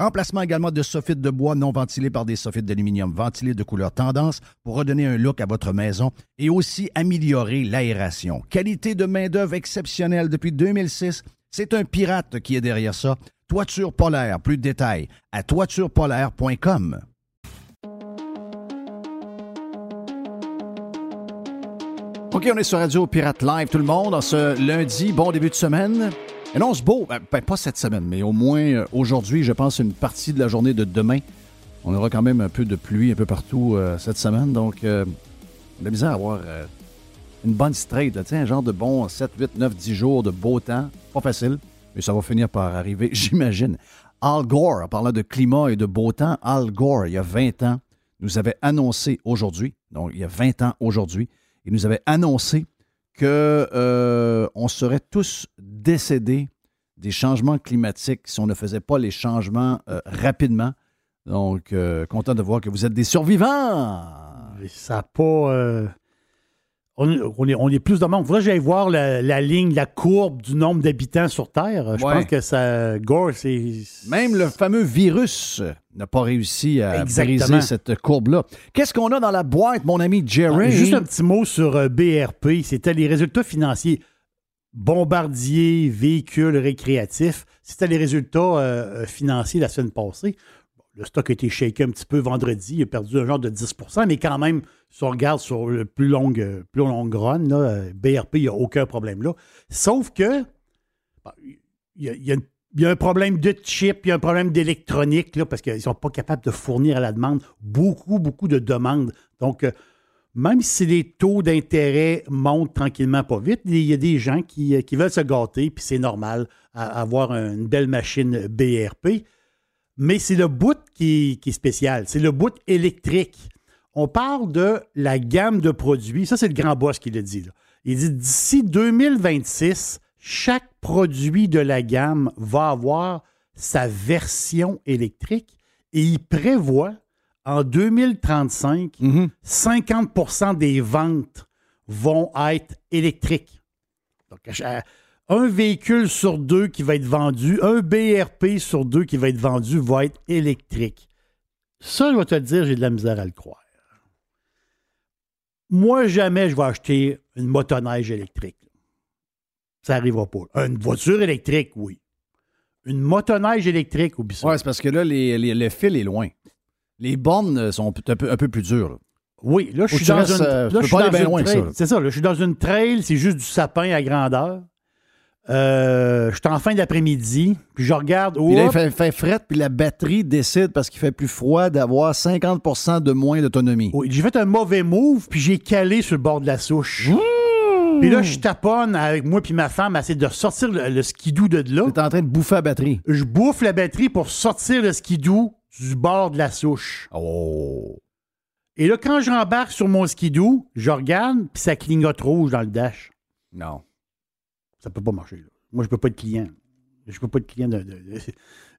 Remplacement également de soffites de bois non ventilés par des soffites d'aluminium ventilés de couleur tendance pour redonner un look à votre maison et aussi améliorer l'aération. Qualité de main-d'œuvre exceptionnelle depuis 2006. C'est un pirate qui est derrière ça. Toiture polaire, plus de détails à toiturepolaire.com. OK, on est sur Radio Pirate Live, tout le monde, en ce lundi. Bon début de semaine. Annonce beau, ben, ben, pas cette semaine, mais au moins euh, aujourd'hui, je pense une partie de la journée de demain. On aura quand même un peu de pluie un peu partout euh, cette semaine, donc euh, on a misère à avoir euh, une bonne straight, là, un genre de bon 7, 8, 9, 10 jours de beau temps. Pas facile, mais ça va finir par arriver, j'imagine. Al Gore, en parlant de climat et de beau temps, Al Gore, il y a 20 ans, nous avait annoncé aujourd'hui, donc il y a 20 ans aujourd'hui, il nous avait annoncé que euh, on serait tous décédés des changements climatiques si on ne faisait pas les changements euh, rapidement. Donc, euh, content de voir que vous êtes des survivants. Ça n'a pas. Euh, on, on est, on est plus de monde. Faudrait que j'aille voir la, la ligne, la courbe du nombre d'habitants sur Terre. Je Ouais. pense que ça. Gore, c'est. Même le fameux virus n'a pas réussi à Exactement. briser cette courbe-là. Qu'est-ce qu'on a dans la boîte, mon ami Jerry? Ah, Juste un petit mot sur euh, BRP. C'était les résultats financiers. Bombardier, véhicules récréatifs. C'était les résultats euh, financiers la semaine passée. Le stock a été shaké un petit peu vendredi. Il a perdu un genre de 10% mais quand même, si on regarde sur le plus long, plus run, là, BRP, il n'y a aucun problème là. Sauf que il y a, un problème de chip, il y a un problème d'électronique, là, parce qu'ils ne sont pas capables de fournir à la demande beaucoup, beaucoup de demandes. Donc, euh, même si les taux d'intérêt montent tranquillement pas vite, il y a des gens qui, qui veulent se gâter, puis c'est normal à- avoir une belle machine BRP. Mais c'est le bout qui, qui est spécial. C'est le bout électrique. On parle de la gamme de produits. Ça, c'est le grand boss qui le dit. là. Il dit d'ici 2026, chaque produit de la gamme va avoir sa version électrique et il prévoit en 2035, 50% des ventes vont être électriques. Donc, un véhicule sur deux qui va être vendu, un BRP sur deux qui va être vendu va être électrique. Ça, je vais te le dire, j'ai de la misère à le croire. Moi, jamais je vais acheter une motoneige électrique. Ça n'arrivera pas. Une voiture électrique, oui. Une motoneige électrique, oublie ça. Oui, c'est parce que là, les- les- le fil est loin. Les bornes sont un peu, un peu plus dures. là. Oui, là, je suis dans une. C'est ça, là, je suis dans une trail, c'est juste du sapin à grandeur. Euh, je suis en fin d'après-midi, puis je regarde. Puis là, il fait, fait fret, puis la batterie décide, parce qu'il fait plus froid, d'avoir 50% de moins d'autonomie. oui, j'ai fait un mauvais move, puis j'ai calé sur le bord de la souche. Puis là, je taponne avec moi puis ma femme à essayer de sortir le, le skidoo de là. Tu es en train de bouffer la batterie. Je bouffe la batterie pour sortir le skidoo du bord de la souche. Oh! Et là, quand je rembarque sur mon skidoo, je regarde, puis ça clignote rouge dans le dash. Non. Ça peut pas marcher. là. Moi, je peux pas être client. Je peux pas être client de. de- de-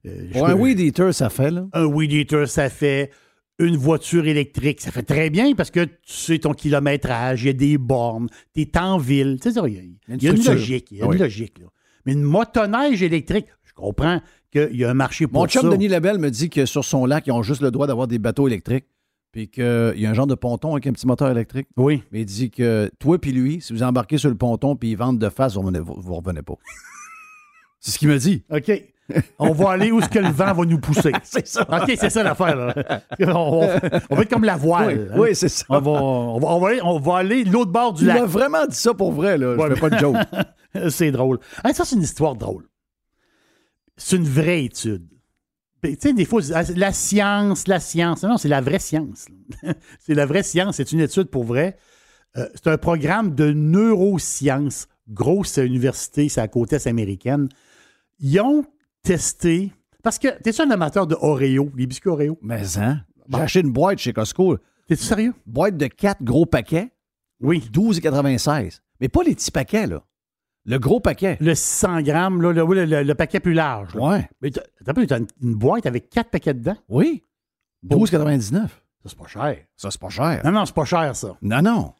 euh, je Ouais, un peux- weed eater, ça fait, là. Un weed eater, ça fait. une voiture électrique. Ça fait très bien parce que tu sais ton kilométrage, il y a des bornes, tu es en ville. Tu sais, il y a, il y a une logique. Il y a une logique. Là. Mais une motoneige électrique, je comprends qu'il y a un marché pour Mon chum ça. Denis Labelle me dit que sur son lac, ils ont juste le droit d'avoir des bateaux électriques. Puis qu'il y a un genre de ponton avec un petit moteur électrique. Oui. Mais il dit que toi puis lui, si vous embarquez sur le ponton puis ils vendent de face, vous ne revenez, pas. C'est ce qu'il me dit. OK. On va aller où est-ce que le vent va nous pousser. C'est ça. OK, c'est ça l'affaire. là. On, va- on va être comme la voile. hein. Oui, c'est ça. On va, on, va, on va aller, on aller l'autre bord du Il lac. m'a vraiment dit ça pour vrai, là. Ouais, Je fais pas de joke. c'est drôle. Hein, ça, c'est une histoire drôle. C'est une vraie étude. Tu sais, des fois, ah, la science, la science. Non, c'est la vraie science. c'est la vraie science. C'est une étude pour vrai. Euh, c'est un programme de neurosciences. Grosse université, c'est à la côte est américaine. Ils ont testé. Parce que, t'es-tu un amateur de Oreo, les biscuits Oreo? Mais, hein? J'ai acheté une boîte chez Costco. T'es-tu sérieux? Boîte de 4 gros paquets. Oui. 12,96. Mais pas les petits paquets, là. Le gros paquet. Le 600 grammes, là, le, le- le- le paquet plus large. là. Ouais. Mais t'as une, une boîte avec quatre paquets dedans? Oui. 12,99. Ça, c'est pas cher. Ça, c'est pas cher. Non, non, c'est pas cher, ça. Non, non.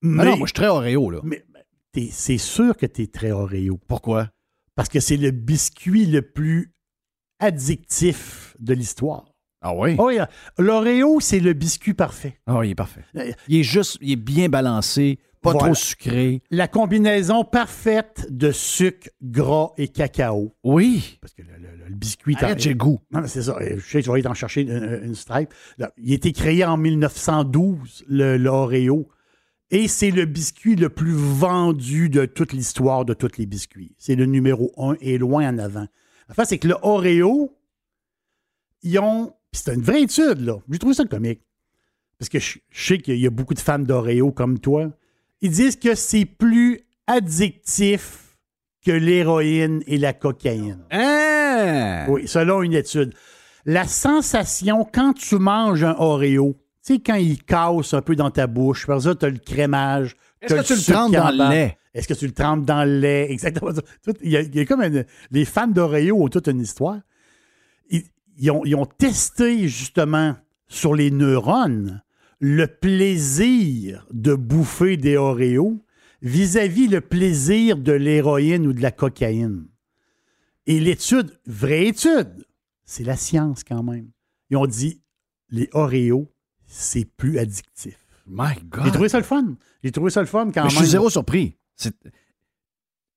Mais, Non, non, moi, je suis très Oreo, là. mais- t'es- c'est sûr que tu es très Oreo. Pourquoi? Parce que c'est le biscuit le plus addictif de l'histoire. Ah oui? Oh, oui, L'Oreo, c'est le biscuit parfait. Ah, il est parfait. Euh, Il est juste, il est bien balancé, pas Voilà. trop sucré. La combinaison parfaite de sucre, gras et cacao. Oui. Parce que le, le- le biscuit... Arrête, j'ai goût. Non, mais c'est ça. Je sais que tu vas aller t'en chercher une, une stripe. Là, il a été créé en 1912, le, le Oreo. Et c'est le biscuit le plus vendu de toute l'histoire de tous les biscuits. C'est le numéro un et loin en avant. La face, c'est que le Oreo, ils ont. puis c'est une vraie étude, là. J'ai trouvé ça comique. Parce que je, je sais qu'il y a beaucoup de fans d'Oreo comme toi. Ils disent que c'est plus addictif que l'héroïne et la cocaïne. Hein? Oui, selon une étude. La sensation quand tu manges un Oreo, tu sais, quand il casse un peu dans ta bouche, par ça, tu as le crémage. Est-ce que tu le trempes dans le lait? Est-ce que tu le trempes dans le lait? Exactement. Il y a, il y a comme une- les fans d'Oreo ont toute une histoire. Ils, ils ont, ils ont testé justement sur les neurones le plaisir de bouffer des Oreos vis-à-vis le plaisir de l'héroïne ou de la cocaïne. Et l'étude, vraie étude, c'est la science quand même. Ils ont dit les Oreos, c'est plus addictif. My J'ai God. trouvé ça le fun. J'ai trouvé ça le fun quand Mais je même. suis zéro surpris.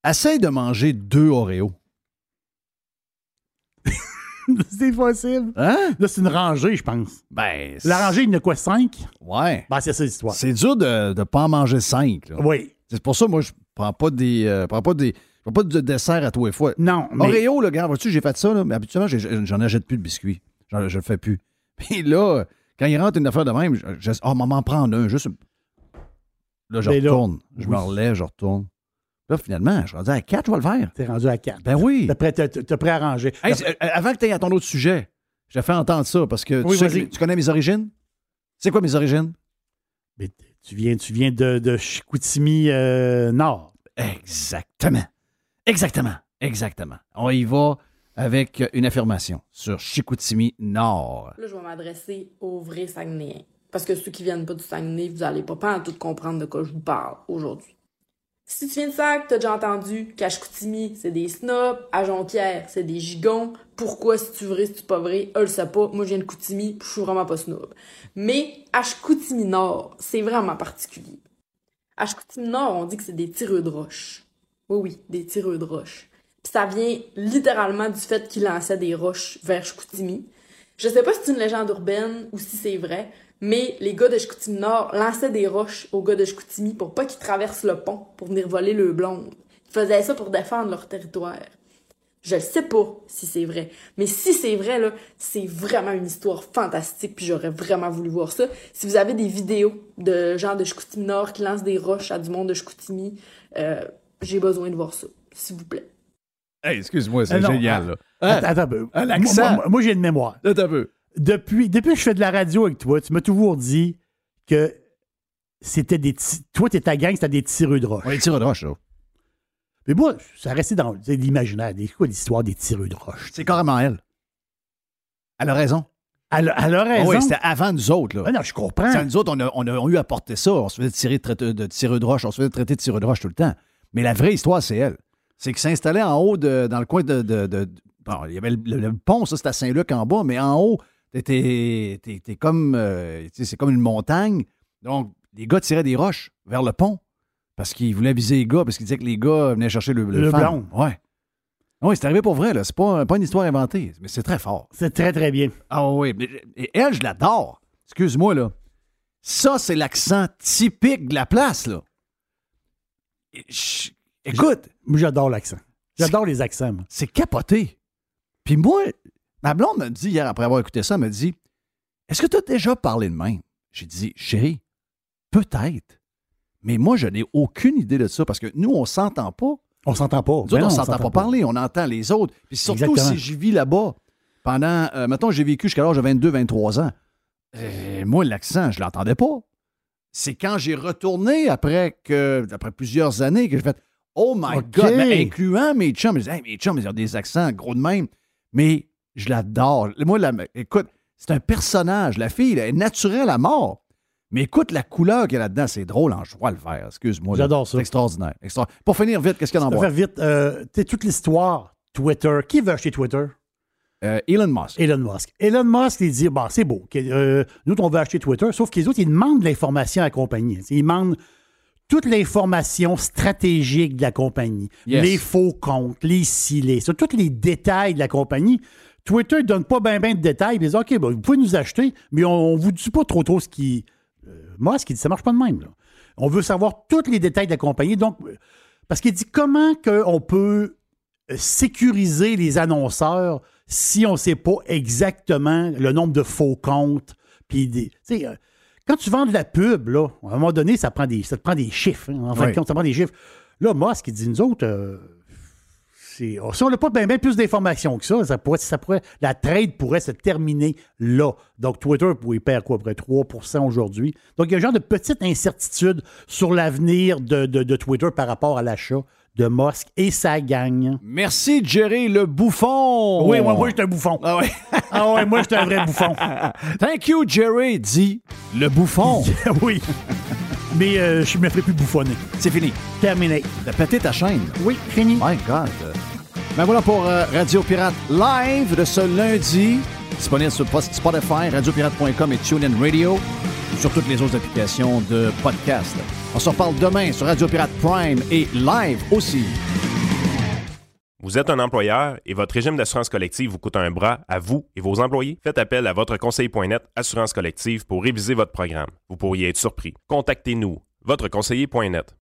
Essaye de manger deux Oreos. c'est possible. Hein? Là, c'est une rangée, je pense. Ben. La rangée, il y en a quoi, cinq? Ouais. Ben, c'est ça l'histoire. C'est dur de ne pas en manger cinq. là. Oui. C'est pour ça, moi, je prends pas des. euh, prends pas des. Je prends pas de dessert à tous les fois. Non, mais Oreo, là, gars, vois-tu, j'ai fait ça, là, mais habituellement, j'en achète plus de biscuits. J'en- je le fais plus. Puis là, quand il rentre une affaire de même, je, je oh, maman, prendre un, juste. Là, je Mais là, retourne. je me relève, je retourne. Là, finalement, je suis rendu à quatre, je vais le faire. t'es rendu à quatre. Ben oui. T'es prêt, t'es- t'es prêt à ranger. Hey, euh, avant que tu aies à ton autre sujet, je fait entendre ça parce que Oui, tu, sais vas-y. que- tu connais mes origines? C'est quoi mes origines? Mais tu viens, tu viens de, de Chicoutimi euh, Nord. Exactement. Exactement. Exactement. On y va avec une affirmation sur Chicoutimi Nord. Là, je vais m'adresser aux vrais Saguenayens. Parce que ceux qui viennent pas du Saguenay, vous allez pas, pas tout comprendre de quoi je vous parle aujourd'hui. Si tu viens de Sac, t'as déjà entendu qu'à Chicoutimi, c'est des snobs, à Jonquière, c'est des gigons. Pourquoi, si tu vrai, si tu pas vrai, eux le savent pas. Moi, je viens de puis je suis vraiment pas snob. Mais à Chicoutimi Nord, c'est vraiment particulier. À Chicoutimi Nord, on dit que c'est des tireux de roches. Oui, oui, des tireux de roches. Puis ça vient littéralement du fait qu'ils lançaient des roches vers Chicoutimi. Je sais pas si c'est une légende urbaine ou si c'est vrai, mais les gars de Chicoutimi Nord lançaient des roches aux gars de Chicoutimi pour pas qu'ils traversent le pont pour venir voler le blonde. Ils faisaient ça pour défendre leur territoire. Je sais pas si c'est vrai, mais si c'est vrai là, c'est vraiment une histoire fantastique puis j'aurais vraiment voulu voir ça. Si vous avez des vidéos de gens de Chicoutimi Nord qui lancent des roches à du monde de Chicoutimi, euh, j'ai besoin de voir ça, s'il vous plaît. Hey, excuse-moi, c'est Euh, génial. ah, Là. Attends, attends un peu. un Moi- accent. Moi, moi, j'ai une mémoire. T'as un peu. Depuis, depuis que je fais de la radio avec toi, tu m'as toujours dit que c'était des toi, t'es ta gang, c'était des tireux de roche. Est tiré de roche, là. Mais moi, ça restait dans l'imaginaire. C'est quoi l'histoire des tireux de roche? C'est carrément elle. Elle a raison. Elle, a- elle a Ah raison. oui, c'était avant nous autres. Là. Ah non, je comprends. C'est à nous autres, on a, on a eu à porter ça. On se faisait tirer de, de tireux de roche. On se faisait traiter de tireux de roche tout le temps. Mais la vraie histoire, c'est elle. C'est qu'il s'installait en haut, de, dans le coin de. de- de- bon, il y avait le, le- le pont, ça, c'était à Saint-Luc en bas, mais en haut, t'étais t'es- t'es comme. euh, c'est comme une montagne. Donc, les gars tiraient des roches vers le pont parce qu'ils voulaient viser les gars, parce qu'ils disaient que les gars venaient chercher le, Le fan. blond. Ouais. Oui, c'est arrivé pour vrai, là. C'est pas, pas une histoire inventée, mais c'est très fort. C'est très, très bien. Ah oui, mais- et elle, je l'adore. Excuse-moi, là. Ça, c'est l'accent typique de la place, là. Je- Écoute, Moi, j'adore l'accent. J'adore les accents. moi. c'est capoté. Puis moi, ma blonde me dit hier, après avoir écouté ça, elle me dit Est-ce que tu as déjà parlé de même J'ai dit Chérie, peut-être. Mais moi, je n'ai aucune idée de ça parce que nous, on s'entend pas. On s'entend pas. Nous Ben non, on s'entend pas, parler, on entend les autres. Puis surtout Exactement. si je vis là-bas pendant. Euh, mettons, j'ai vécu jusqu'à l'âge de 22, 23 ans. Euh, moi, l'accent, je l'entendais pas. C'est quand j'ai retourné après que après plusieurs années que j'ai fait Oh my. God, mais incluant mes chums. Hey, mes chums, ils ont des accents gros de même. Mais je l'adore. Moi, la- écoute, c'est un personnage. La fille, elle est naturelle à mort. Mais écoute la couleur qu'il y a là-dedans, c'est drôle en joie le vert. Excuse-moi. J'adore ça. C'est extraordinaire. Extra- Pour finir vite, qu'est-ce qu'il y a dans faire vite, euh, toute l'histoire, Twitter. Qui veut acheter Twitter? Euh, Elon Musk. Elon Musk. Elon Musk, il dit, bon, c'est beau. euh, nous, on veut acheter Twitter, sauf que les autres, ils demandent de l'information à la compagnie. Ils demandent toute l'information stratégique de la compagnie. Yes. Les faux comptes, les ci, les ça, tous les détails de la compagnie. Twitter ne donne pas bien ben de détails. Ils disent, OK, ben, vous pouvez nous acheter, mais on ne vous dit pas trop trop ce qui... Euh, Musk, il dit, ça marche pas de même. là. On veut savoir tous les détails de la compagnie. Donc, euh, parce qu'il dit, comment on peut euh, sécuriser les annonceurs si on ne sait pas exactement le nombre de faux comptes. Puis des, euh, quand tu vends de la pub, là, à un moment donné, ça, prend des, ça te prend des chiffres. hein. en fin de compte, ça prend des chiffres. Là, Musk, il dit, nous autres, euh, si on n'a pas bien plus d'informations que ça, ça pourrait, ça pourrait, la trade pourrait se terminer là. Donc, Twitter, il perd quoi, à peu près 3% aujourd'hui. Donc, il y a un genre de petite incertitude sur l'avenir de, de- de Twitter par rapport à l'achat de Musk et sa gang. Merci, Jerry le bouffon. Oui, moi, moi, j'étais un bouffon. Ah ouais. Ah ouais, moi, j'étais un vrai bouffon. Thank you, Jerry, dit le bouffon. oui. Mais euh, je ne me ferai plus bouffonner. C'est fini. Terminé. T'as pété ta chaîne. Oui, fini. My God. Ben voilà pour euh, Radio Pirate Live de ce lundi. Disponible sur Spotify, radiopirate.com et TuneIn Radio. Sur toutes les autres applications de podcast. On se reparle demain sur Radio Pirate Prime et live aussi. Vous êtes un employeur et votre régime d'assurance collective vous coûte un bras à vous et vos employés? Faites appel à votre conseiller.net Assurance collective pour réviser votre programme. Vous pourriez être surpris. Contactez-nous, votre conseiller.net.